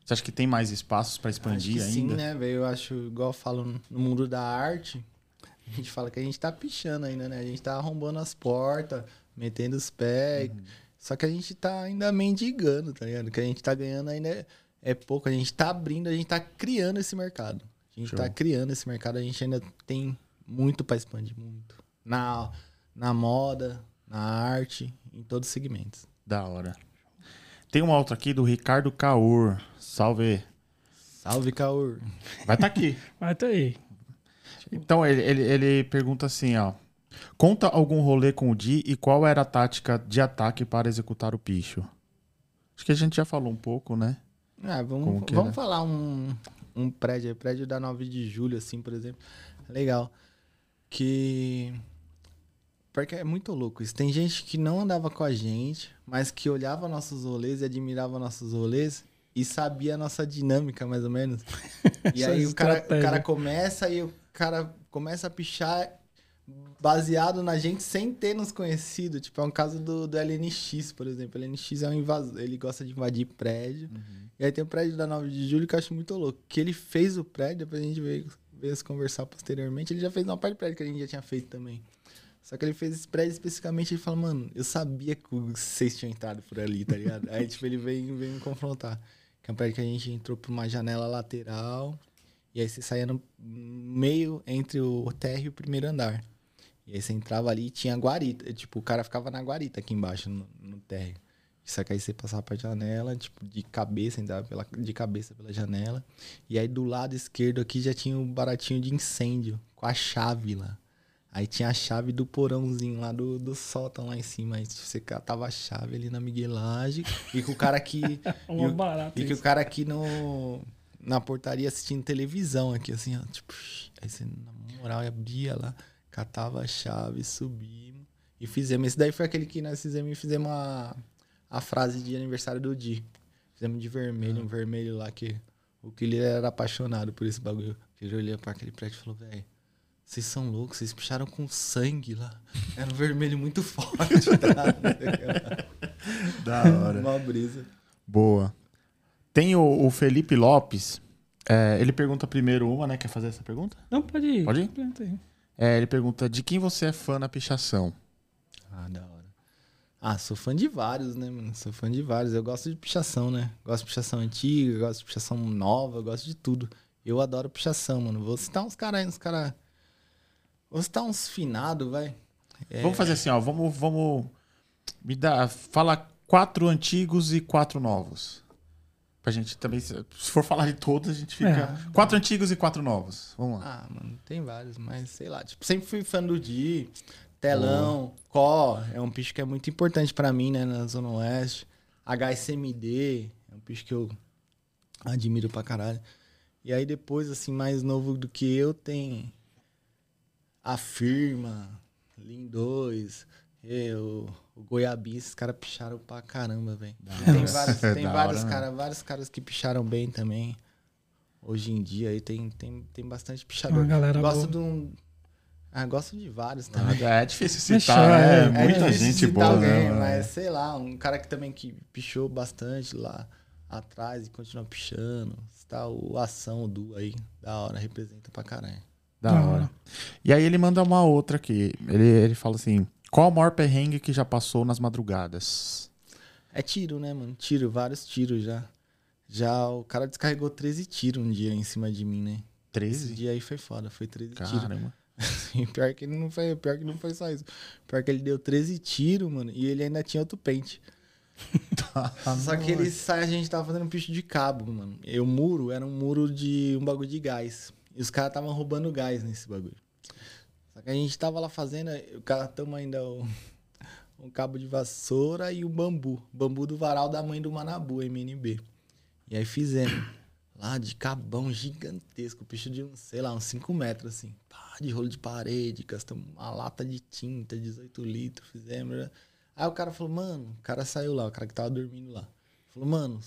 Você acha que tem mais espaços para Acho expandir que ainda? sim, né, velho? Eu acho, igual eu falo no mundo da arte, a gente fala que a gente tá pichando ainda, né? A gente tá arrombando as portas, metendo os pés. Uhum. Só que a gente tá ainda mendigando, tá ligado? O que a gente tá ganhando ainda é, é pouco. A gente tá abrindo, a gente tá criando esse mercado. A gente Show. tá criando esse mercado, a gente ainda tem muito pra expandir, muito. Na, na moda, na arte, em todos os segmentos. Da hora. Tem uma outra aqui do Ricardo Caur. Salve. Salve, Caur. Vai estar aqui. [LAUGHS] Mas tá aí. Então, ele, ele, ele pergunta assim, ó. Conta algum rolê com o Di e qual era a tática de ataque para executar o picho? Acho que a gente já falou um pouco, né? Ah, vamos, que vamos falar um, um prédio, prédio da 9 de julho, assim, por exemplo. Legal. Que. Porque é muito louco isso. Tem gente que não andava com a gente, mas que olhava nossos rolês e admirava nossos rolês e sabia a nossa dinâmica, mais ou menos. [LAUGHS] E aí o cara, o cara começa e o cara começa a pichar baseado na gente sem ter nos conhecido. Tipo, é um caso do, do LNX, por exemplo. O LNX é um invasor, ele gosta de invadir prédio. E aí tem o prédio da 9 de julho que eu acho muito louco. Que ele fez o prédio, depois a gente veio, veio se conversar posteriormente. Ele já fez uma parte do prédio que a gente já tinha feito também. Só que ele fez esse prédio especificamente ele fala, mano, eu sabia que vocês tinham entrado por ali, tá ligado? aí, tipo, ele veio, veio me confrontar. Que é um prédio que a gente entrou por uma janela lateral. E aí você saía no meio entre o térreo e o primeiro andar. E aí você entrava ali e tinha guarita. Tipo, o cara ficava na guarita aqui embaixo, no, no térreo. Só que aí você passava pra janela, tipo, de cabeça, entrava pela, de cabeça pela janela. E aí do lado esquerdo aqui já tinha um baratinho de incêndio, com a chave lá. Aí tinha a chave do porãozinho lá do, do sótão lá em cima. Aí você catava a chave ali na miguelagem. E que o cara aqui. [LAUGHS] e, o, e que o cara aqui no, na portaria assistindo televisão aqui, assim, ó. Tipo, aí você, na moral, abria lá, catava a chave, subimos e fizemos. Esse daí foi aquele que nós fizemos e fizemos a, a frase de aniversário do Di. Fizemos de vermelho, um vermelho lá que o Killer era apaixonado por esse bagulho. Ele olhou pra aquele prédio e falou, velho. Vocês são loucos, vocês picharam com sangue lá. Era um vermelho muito [LAUGHS] forte. Tá? Da hora. Uma brisa. Boa. Tem o, o Felipe Lopes. é, ele pergunta primeiro uma, né? Quer fazer essa pergunta? Não, pode ir. Pode ir? É, ele pergunta de quem você é fã na pichação. Ah, da hora. Ah, sou fã de vários, né, mano? Sou fã de vários. Eu gosto de pichação, né? Gosto de pichação antiga, gosto de pichação nova, gosto de tudo. Eu adoro pichação, mano. Vou citar uns caras aí, uns caras. Vou citar uns finados, vai. É, Vamos fazer assim, ó. Vamos, vamos me dar. Fala quatro antigos e quatro novos. Pra gente também. Se for falar de todos, a gente fica. É. Quatro antigos e quatro novos. Vamos lá. Ah, mano, tem vários, mas sei lá. Tipo, sempre fui fã do Di, Telão, Có, é um picho que é muito importante pra mim, né, na Zona Oeste. HSMD, é um picho que eu admiro pra caralho. E aí depois, assim, mais novo do que eu, tem a Firma, Lean 2, eu, o Goiabinha, esses caras picharam pra caramba, velho. Tem vários, [LAUGHS] tem vários, hora, né? vários caras que picharam bem também. Hoje em dia aí tem, tem, tem bastante pichador. Uma galera gosto boa. de um. Ah, gosto de vários também. É difícil citar, é, né? Muita difícil gente citar boa, né? alguém, mano? Mas sei lá, um cara que também que pichou bastante lá atrás e continua pichando. Está o Ação, o Du aí, da hora, representa pra caralho. Da hora. E aí ele manda uma outra aqui. Ele, ele fala assim: qual o maior perrengue que já passou nas madrugadas? É tiro, né, mano? Tiro, vários tiros já. Já o cara descarregou 13 tiros um dia em cima de mim, né? Esse 13? dia aí foi foda, foi 13 tiros. Caramba. [LAUGHS] E pior que ele não foi, pior que não foi só isso. Pior que ele deu 13 tiros, mano, e ele ainda tinha outro pente. [LAUGHS] Só que ele sai, a gente tava fazendo picho de cabo, mano. E o muro era um muro de um bagulho de gás. E os caras estavam roubando gás nesse bagulho. Só que a gente tava lá fazendo, o cara tamo ainda um cabo de vassoura e o bambu. Bambu do varal da mãe do Manabu, MNB. E aí fizemos. Lá de cabão gigantesco, picho de, sei lá, uns 5 metros, assim. Pá, de rolo de parede, gastamos uma lata de tinta, 18 litros, fizemos. né? Aí o cara falou, mano, o cara saiu lá, o cara que tava dormindo lá. Falou, mano,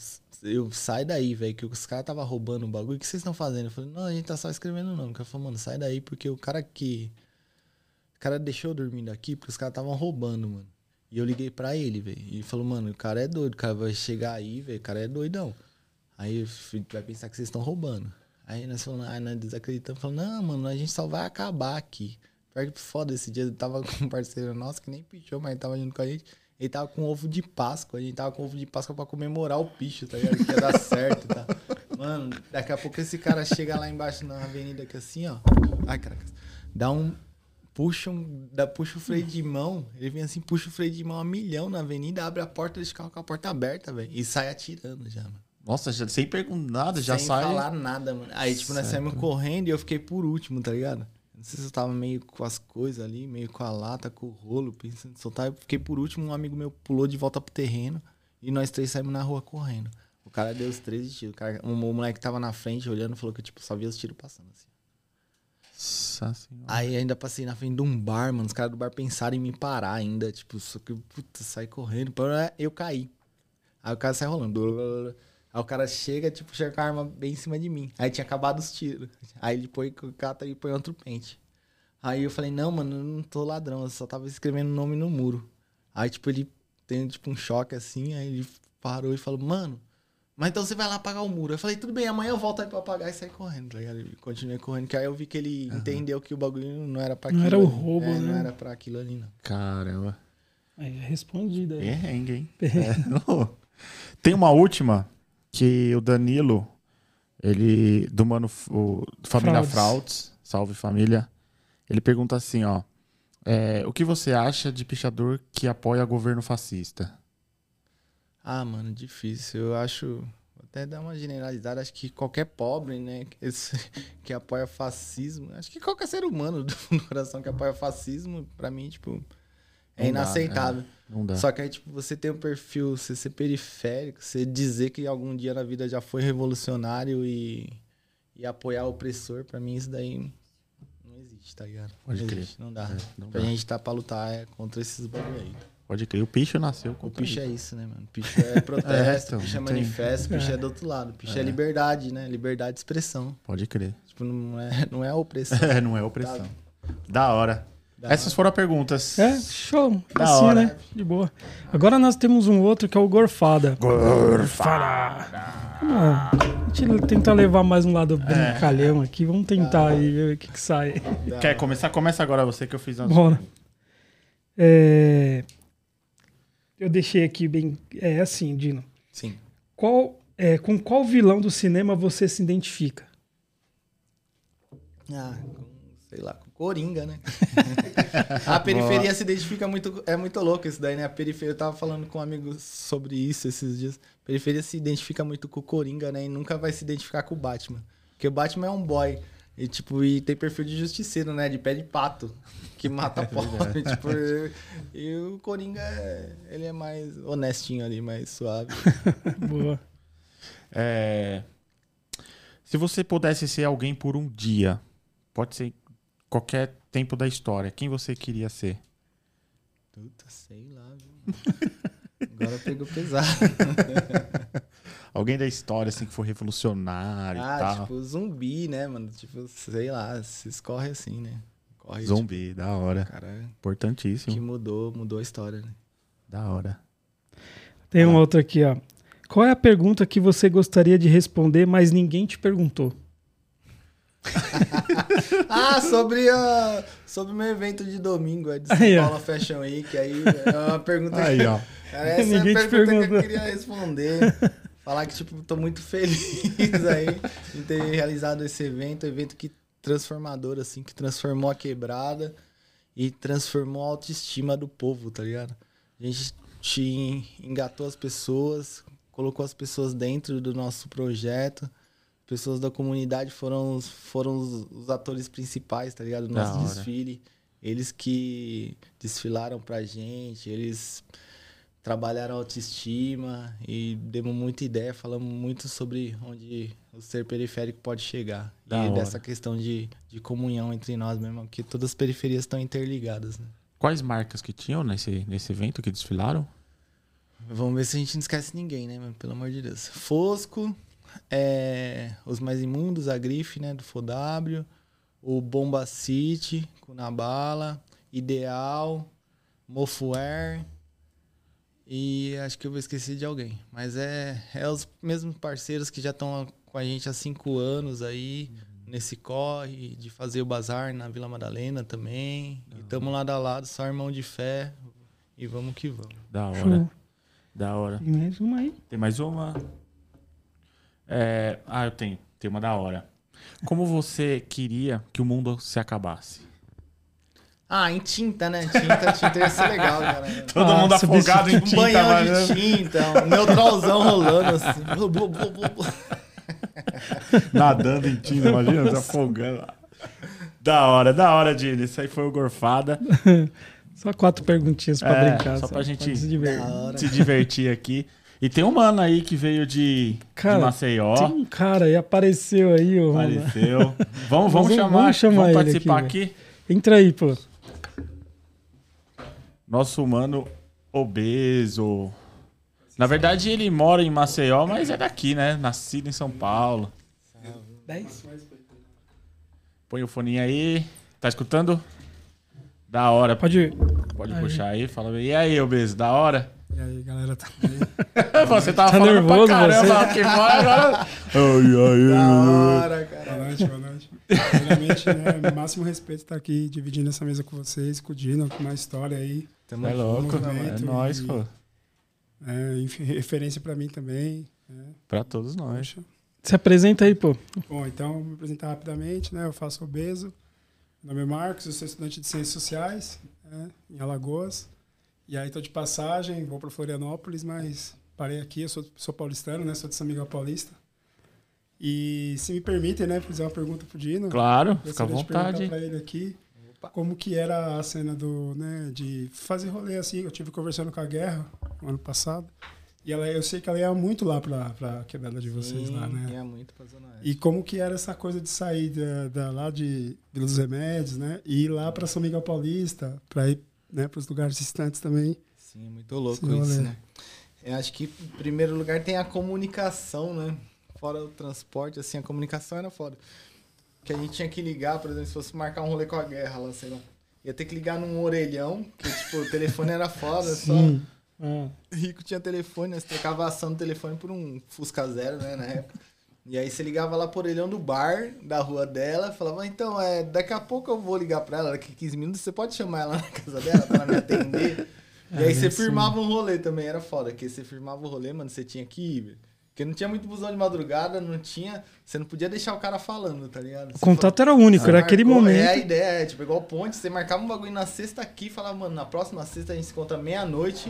eu sai daí, velho, que os caras tava roubando o bagulho. O que vocês estão fazendo? Eu falei, não, a gente tá só escrevendo o nome. O cara falou, mano, sai daí, porque o cara que. Cara deixou eu dormindo aqui porque os caras estavam roubando, mano. E eu liguei pra ele, velho. E ele falou, mano, o cara é doido, o cara vai chegar aí, velho, o cara é doidão. Aí vai pensar que vocês estão roubando. Aí nós falamos, ah, nós desacreditamos, falando, não, mano, a gente só vai acabar aqui. Pior que foda, esse dia eu tava [LAUGHS] com um parceiro nosso que nem pichou, mas ele tava junto com a gente. Ele tava com ovo de Páscoa, a gente tava com ovo de Páscoa pra comemorar o picho, tá ligado? Que ia dar certo, tá? [LAUGHS] Mano, daqui a pouco esse cara chega lá embaixo na avenida aqui assim, ó. Ai, caraca. Dá um. Puxa, um, dá, puxa o freio de mão. Ele vem assim, puxa o freio de mão a milhão na avenida, abre a porta, o carro com a porta aberta, velho. E sai atirando já, mano. Nossa, já, sem perguntar nada, já Sem sai. falar nada, mano. Aí, tipo, nós saímos correndo e eu fiquei por último, tá ligado? Não sei se eu tava meio com as coisas ali, meio com a lata, com o rolo, pensando em soltar. Eu fiquei por último, um amigo meu pulou de volta pro terreno e nós três saímos na rua correndo. O cara deu os 13 tiros. O, cara, o moleque tava na frente olhando falou que, tipo, só via os tiros passando assim. Nossa senhora. Aí ainda passei na frente de um bar, mano. Os caras do bar pensaram em me parar ainda. Tipo, só que, puta, correndo. Eu caí. Aí o cara sai rolando. Aí o cara chega, tipo, chega com a arma bem em cima de mim. Aí tinha acabado os tiros. Aí ele põe cata e põe outro pente. Aí eu falei, não, mano, eu não tô ladrão. Eu só tava escrevendo o nome no muro. Aí, tipo, ele tem, tipo, um choque assim. Aí ele parou e falou, mano, mas então você vai lá apagar o muro. Eu falei, tudo bem, amanhã eu volto aí pra apagar e saí correndo, tá ligado? E continuei correndo, que aí eu vi que ele entendeu que o bagulho não era pra Não aquilo. era o ali. roubo, É, Não né? era pra aquilo ali, não. Caramba. Aí é respondido aí. Perrengue, hein? [LAUGHS] É, [LAUGHS] não. Tem uma última que o Danilo, ele, do Mano, o, Família Fraudes. Frauds, salve família, ele pergunta assim, ó, é, o que você acha de pichador que apoia governo fascista? Ah, mano, difícil. Eu acho. vou Até dar uma generalizada, acho que qualquer pobre, né, [LAUGHS] que, esse- que apoia fascismo, acho que qualquer ser humano do fundo do coração que apoia fascismo, pra mim, tipo, é Não dá, inaceitável. Não dá. Só que aí, tipo, você tem um perfil, você ser periférico, você dizer que algum dia na vida já foi revolucionário e, e apoiar o opressor, pra mim isso daí não existe, tá ligado? Pode não crer. existe, não dá. É, não pra dá. gente tá pra lutar é contra esses bagulho aí. Pode crer. O Picho nasceu com O picho é isso, né, mano? Picho [LAUGHS] é protesto, então, picho é tem- manifesto, picho é do outro lado. Picho é. liberdade, né? Liberdade de expressão. Pode crer. Tipo, não é, não é opressão. [LAUGHS] É, não é opressão. Da hora. Da Essas foram as perguntas. É, show. Da assim, hora. né? De boa. Agora nós temos um outro que é o Gorfada. Gorfada. Ah, a gente tenta levar mais um lado brincalhão aqui. Vamos tentar aí ver o que, que sai. Quer começar? Começa agora você que eu fiz antes. Bora. É, eu deixei aqui bem. É assim, Dino. Sim. Qual, é, com qual vilão do cinema você se identifica? Ah, com, sei lá, com Coringa, né? [LAUGHS] a periferia se identifica muito. É muito louco isso daí, né? A periferia, eu tava falando com um amigo sobre isso esses dias. A periferia se identifica muito com o Coringa, né? E nunca vai se identificar com o Batman. Porque o Batman é um boy. E, tipo, e tem perfil de justiceiro, né? De pé de pato. [LAUGHS] Que mata pobre. [LAUGHS] tipo, e, e o Coringa, é- ele é mais honestinho ali, mais suave. [LAUGHS] Boa. É, Se você pudesse ser alguém por um dia, pode ser qualquer tempo da história, quem você queria ser? Puta, sei lá, viu? Agora pegou pesado. Alguém da história, assim, que for revolucionário e ah, tal. tipo, zumbi, né, mano? Tipo, sei lá, se escorre assim, né? Corre, Zumbi, da hora. Tipo, cara, Importantíssimo. que mudou, mudou a história, né? Da hora. Tem um outro aqui, ó. Qual é a pergunta que você gostaria de responder, mas ninguém te perguntou? [LAUGHS] Ah, sobre a sobre o meu evento de domingo, é de São Aí, ó. Paulo Fashion Week, aí é uma pergunta Aí, ó. Cara, [LAUGHS] essa Ninguém é a pergunta que perguntou. eu queria responder. [LAUGHS] Falar que, tipo, tô muito feliz aí em ter realizado esse evento, evento que transformador, assim, que transformou a quebrada e transformou a autoestima do povo, tá ligado? A gente te engatou as pessoas, colocou as pessoas dentro do nosso projeto. Pessoas da comunidade foram, os- foram os, os atores principais, tá ligado? Do nosso desfile. Eles que desfilaram pra gente, eles trabalharam a autoestima e demos muita ideia, falamos muito sobre onde o ser periférico pode chegar. Da e hora. dessa questão de, de comunhão entre nós mesmo, porque todas as periferias estão interligadas. Né? Quais marcas que tinham nesse, nesse evento que desfilaram? Vamos ver se a gente não esquece ninguém, né? Pelo amor de Deus. Fosco, é, os mais imundos, a Grife, né, do FOW, o Bomba City, com Nabala, Ideal, Mofuer e acho que eu vou esquecer de alguém. Mas é, é os mesmos parceiros que já estão com a gente há cinco anos aí, nesse corre, de fazer o bazar na Vila Madalena também. E estamos lado a lado, só irmão de fé. E vamos que vamos. Da hora. Show. Da hora. Tem mais uma aí? Tem mais uma? É, Ah, eu tenho. Tem uma da hora. Como você queria que o mundo se acabasse? Ah, em tinta, né? Tinta, tinta ia ser legal, cara. Todo Ah, mundo afogado em Um tinta, banhão mano. de tinta, um neutralzão rolando assim. Nadando em tinta, imagina, se afogando. Da hora, da hora, Dini. Isso aí foi o Gorfada. [LAUGHS] Só quatro perguntinhas pra É, brincar. só pra gente- se divertir. Se divertir aqui. E tem um mano aí que veio de, Cara, de Maceió. Tem um cara aí, apareceu aí, ô. Apareceu. Vamos, vamos Vamos- chamar. vamos chamar ele participar aqui, aqui. Entra aí, pô. Nosso mano obeso. Na verdade, ele mora em Maceió, mas é daqui, né? Nascido em São Paulo. 10? Põe o fone aí. Tá escutando? Da hora. Pode ir. Pode Aí. puxar aí. Fala aí. E aí, obeso, da hora? E aí, galera, tá bem? [LAUGHS] Você tava Tá falando nervoso pra caramba você? aqui fora agora. Ai, Da ai, hora, Boa cara. noite, boa noite. Primeiramente, né, máximo respeito estar aqui dividindo essa mesa com vocês, com o Dino, com uma história aí. Tamo É louco. É nóis, e- pô. É, enfim, referência pra mim também. né? Pra todos nós. Se apresenta aí, pô. Bom, então, vou me apresentar rapidamente, né? Eu faço obeso. Meu nome é Marcos, eu sou estudante de Ciências Sociais, né, em Alagoas. E aí tô de passagem, vou para Florianópolis, mas parei aqui, eu sou, sou paulistano, né? Sou de São Miguel Paulista. E se me permitem, né, fazer uma pergunta pro Dino. Claro, fica à de perguntar vontade. pra ele aqui como que era a cena do, né, de fazer rolê assim. Eu tive conversando com a Guerra no ano passado. E ela, eu sei que ela ia muito lá pra, pra quebrada de vocês Sim, lá, né? Ia muito pra Zona Oeste. E como que era essa coisa de sair da, da- lá de Vila dos Remédios, né? E ir lá para São Miguel Paulista, para ir né, para os lugares distantes também. Sim, é muito louco rolê. isso, né? Eu acho que, em primeiro lugar, tem a comunicação, né? Fora o transporte, assim, a comunicação era foda. Que a gente tinha que ligar, por exemplo, se fosse marcar um rolê com a guerra lá, sei lá. Ia ter que ligar num orelhão, que, tipo, o telefone era foda, [LAUGHS] só. Ah, rico tinha telefone, né? Você trocava a ação do telefone por um Fusca Zero, né, na época. E aí você ligava lá por orelhão do bar, da rua dela, falava, então, é, daqui a pouco eu vou ligar pra ela, daqui a 15 minutos, você pode chamar ela na casa dela pra ela me atender? [LAUGHS] E aí É, você firmava um rolê também, era foda, porque você firmava o rolê, mano, você tinha que ir, velho. Porque não tinha muito busão de madrugada, não tinha. Você não podia deixar o cara falando, tá ligado? O contato era único, era aquele marcou- momento. É a ideia, é, tipo, igual ponte, você marcava um bagulho na sexta aqui e falava, mano, na próxima sexta a gente se encontra meia-noite.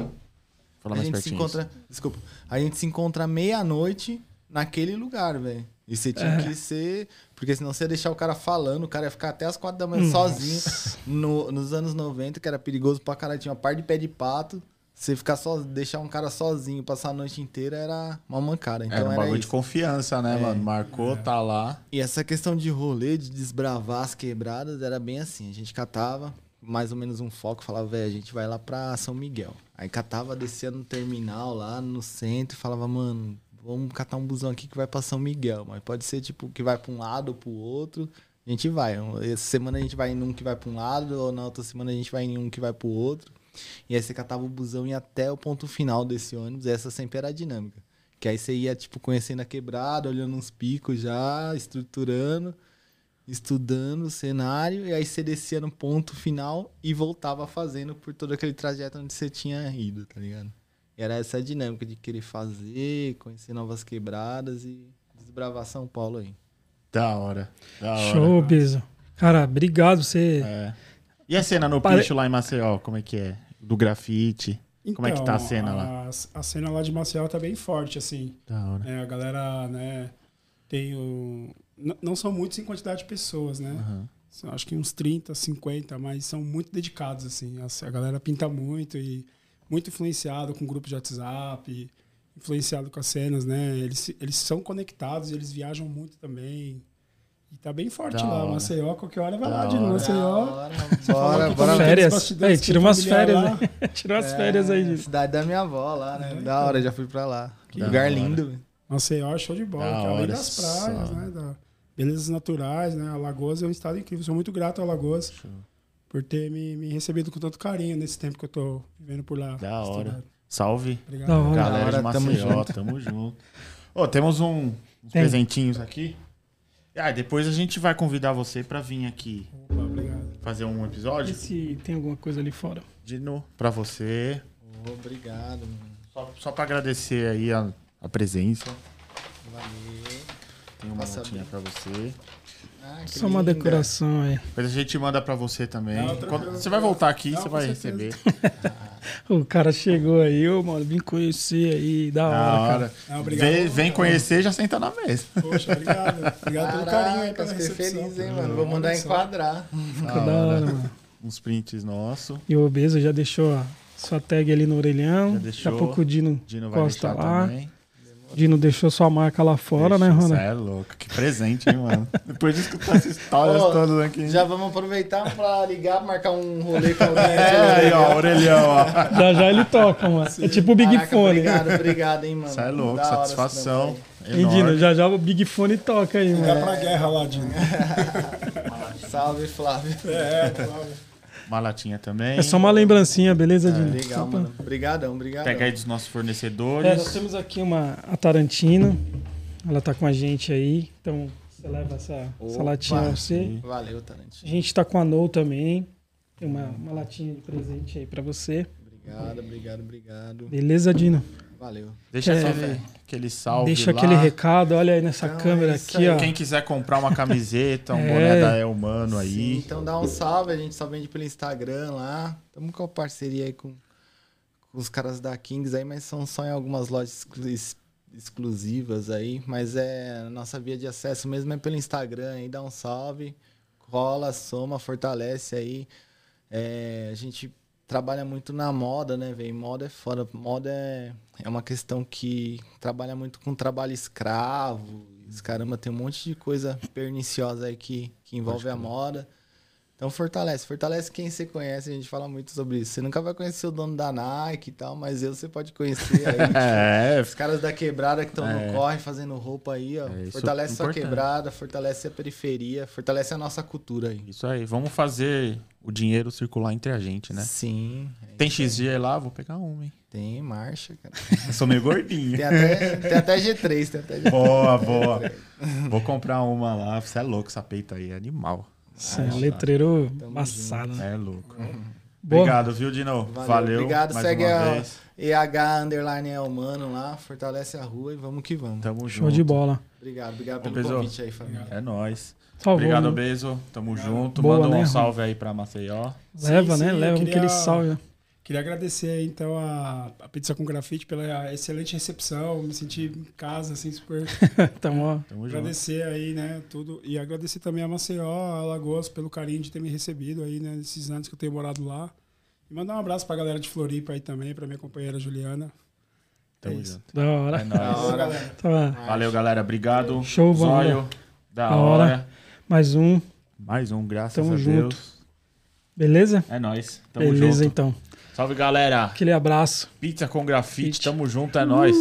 Fala A mais gente se pertinho. encontra. Desculpa. A gente se encontra meia-noite naquele lugar, velho. E você tinha É. que ser. Porque senão você ia deixar o cara falando, o cara ia ficar até as quatro da manhã sozinho. No- nos anos 90, que era perigoso pra caralho. Tinha uma par de pé de pato. Você ficar só, deixar um cara sozinho, passar a noite inteira era uma mancada. Então Era um era, bagulho isso. de confiança, né, É. mano? Marcou, tá lá. E essa questão de rolê, de desbravar as quebradas, era bem assim. A gente catava mais ou menos um foco, falava, velho, a gente vai lá pra São Miguel. Aí catava, descia no terminal lá no centro e falava, mano, vamos catar um busão aqui que vai pra São Miguel. Mas pode ser tipo que vai pra um lado ou pro outro. A gente vai. Essa semana a gente vai em um que vai pra um lado, ou na outra semana a gente vai em um que vai pro outro. E aí você catava o busão e ia até o ponto final desse ônibus. Essa sempre era a dinâmica. Que aí você ia, tipo, conhecendo a quebrada, olhando uns picos já, estruturando, estudando o cenário, e aí você descia no ponto final e voltava fazendo por todo aquele trajeto onde você tinha ido, tá ligado? E era essa a dinâmica de querer fazer, conhecer novas quebradas e desbravar São Paulo aí. Da hora. Da hora. Show, Bezo. Cara, obrigado. Você. É. E a cena no Pare- picho lá em Maceió, como é que é? Do grafite. Como é que tá a cena lá? Então, A, a cena lá de Maceió tá bem forte, assim. Da hora. É, a galera, né, tem o... n- Não são muitos em quantidade de pessoas, né? São, acho que uns 30, 50, mas são muito dedicados, assim. A, a galera pinta muito e muito influenciado com grupos de WhatsApp, influenciado com as cenas, né? Eles, eles são conectados, eles viajam muito também. E tá bem forte Da lá. hora. Maceió, qualquer hora vai Da lá de hora. Maceió. Bora, falou bora, bora. Férias. Aí, tira umas férias, lá. né? [LAUGHS] Tira umas férias aí, É, gente. Cidade da minha avó lá, né? É, da então. hora, já fui pra lá. Que Lugar hora. lindo. Maceió é show de bola, Da que além hora, das praias, só. né? Da belezas naturais, né? Alagoas é um estado incrível. Sou muito grato a Alagoas Show. por ter me, me recebido com tanto carinho nesse tempo que eu tô vivendo por lá. Da hora. Salve. Obrigado. Da hora. Galera hora, de tamo Maceió, tamo junto. Ô, temos um, uns Tem. presentinhos aqui. Ah, depois a gente vai convidar você pra vir aqui Opa, obrigado. fazer um episódio. Vê se tem alguma coisa ali fora. Dino, pra você. Ô, Obrigado, mano. Só, só pra agradecer aí a, a presença. Valeu. Tem uma Passa notinha pra você. Ah, Só uma linda. decoração aí. Depois a gente manda pra você também. Não, Quando- você vai voltar aqui, Não, você vai certeza. receber. [LAUGHS] O cara chegou aí, ô, mano, vim conhecer aí, da hora, Da cara. hora. Ah, obrigado. Vem, vem conhecer, já senta na mesa. Poxa, obrigado. Obrigado pelo carinho aí, Caraca, pela fiquei recepção. feliz, hein, mano. Vou mandar enquadrar. Fica da hora, mano. Uns prints nossos. E o Obeso já deixou a sua tag ali no orelhão. Já Daqui a deixou. pouco o Dino Dino vai Costa lá. também. Dino deixou sua marca lá fora, né, Deixa, Ronald? cê é louco. Que presente, hein, mano. [LAUGHS] Depois de escutar essas histórias todas aqui. Já vamos aproveitar pra ligar, marcar um rolê com alguém. [LAUGHS] É, aí, ó, orelhão, ó. Já já ele toca, mano. É tipo o Big Caraca, Fone. Obrigado, obrigado, hein, mano. Você é louco, Da satisfação. Hein, Dino? Já já o Big Fone toca aí, mano. pra guerra lá, Dino. [LAUGHS] Salve, Flávio. É, claro. Uma latinha também. É só uma lembrancinha, beleza, Dino? Só Legal, pra- mano. Obrigadão, obrigadão. Pega aí dos nossos fornecedores. É, nós temos aqui uma a Tarantino. Ela tá com a gente aí. Então, você leva essa, essa Opa. latinha a você. Valeu, A Tarantino. gente tá com a No também. Tem uma, uma latinha de presente aí pra você. Obrigado, obrigado, obrigado. Beleza, Dino? Valeu. Deixa É. aquele, aquele salve Deixa lá. aquele recado. Olha aí nessa Então, câmera é aqui, aí. ó. Quem quiser comprar uma camiseta, um [LAUGHS] É. boné da El Mano Sim, aí. então dá um salve, a gente só vende pelo Instagram lá. Estamos com a parceria aí com, com os caras da Kings aí, mas são só em algumas lojas exclu- ex- exclusivas aí. Mas é a nossa via de acesso mesmo é pelo Instagram aí, dá um salve, cola, soma, fortalece aí. É, a gente trabalha muito na moda, né, velho? Moda é foda. Moda é, é uma questão que trabalha muito com trabalho escravo. Caramba, tem um monte de coisa perniciosa aí que, que envolve a moda. Então fortalece, fortalece quem você conhece, a gente fala muito sobre isso. Você nunca vai conhecer o dono da Nike e tal, mas eu você pode conhecer aí. [LAUGHS] É, Os caras da quebrada que estão É. no corre fazendo roupa aí, ó. É, fortalece é sua quebrada, fortalece a periferia, fortalece a nossa cultura aí. isso aí. Vamos fazer o dinheiro circular entre a gente, né? Sim. é Tem. XG lá? Vou pegar uma, hein? Tem marcha, cara. Eu [LAUGHS] sou meio gordinho. Tem até, tem até G3, tem até G3. Boa, boa. [LAUGHS] Vou comprar uma lá. Você é louco, essa peita aí é animal. Isso é um letreiro Tamo embaçado, né? É louco. Boa. Obrigado, viu, Dino? Valeu. Valeu. Obrigado, mais segue uma a- vez. EH Underline é humano lá, fortalece a rua e vamos que vamos. Tamo Show junto. de bola. Obrigado, obrigado pelo Bezo. convite aí, família. É nóis. Salvou, Obrigado, né? Bezo. Tamo junto. Boa, Manda um né, Ron? salve aí pra Maceió. Leva, Sim, né? sim, eu Leva queria- aquele salve. Queria agradecer aí, então, a, a Pizza com Grafite pela excelente recepção. Me senti em casa, assim, super. Tamo, [LAUGHS] ó. Tamo junto. agradecer aí, né, tudo. E agradecer também a Maceió, a Alagoas, pelo carinho de ter me recebido aí, né, nesses anos que eu tenho morado lá. E mandar um abraço pra galera de Floripa aí também, pra minha companheira Juliana. Tamo é junto. Da hora. É nóis. Da hora, galera. Tá. Valeu, galera. Obrigado. Show, Zóio. vamos. Da Da hora. hora. Mais um. Mais um, graças Tamo a junto. Deus. Beleza? É nóis. Tamo Beleza, junto. então. Salve, galera. Aquele abraço. Pizza com grafite. Grafite. Tamo junto, é nóis.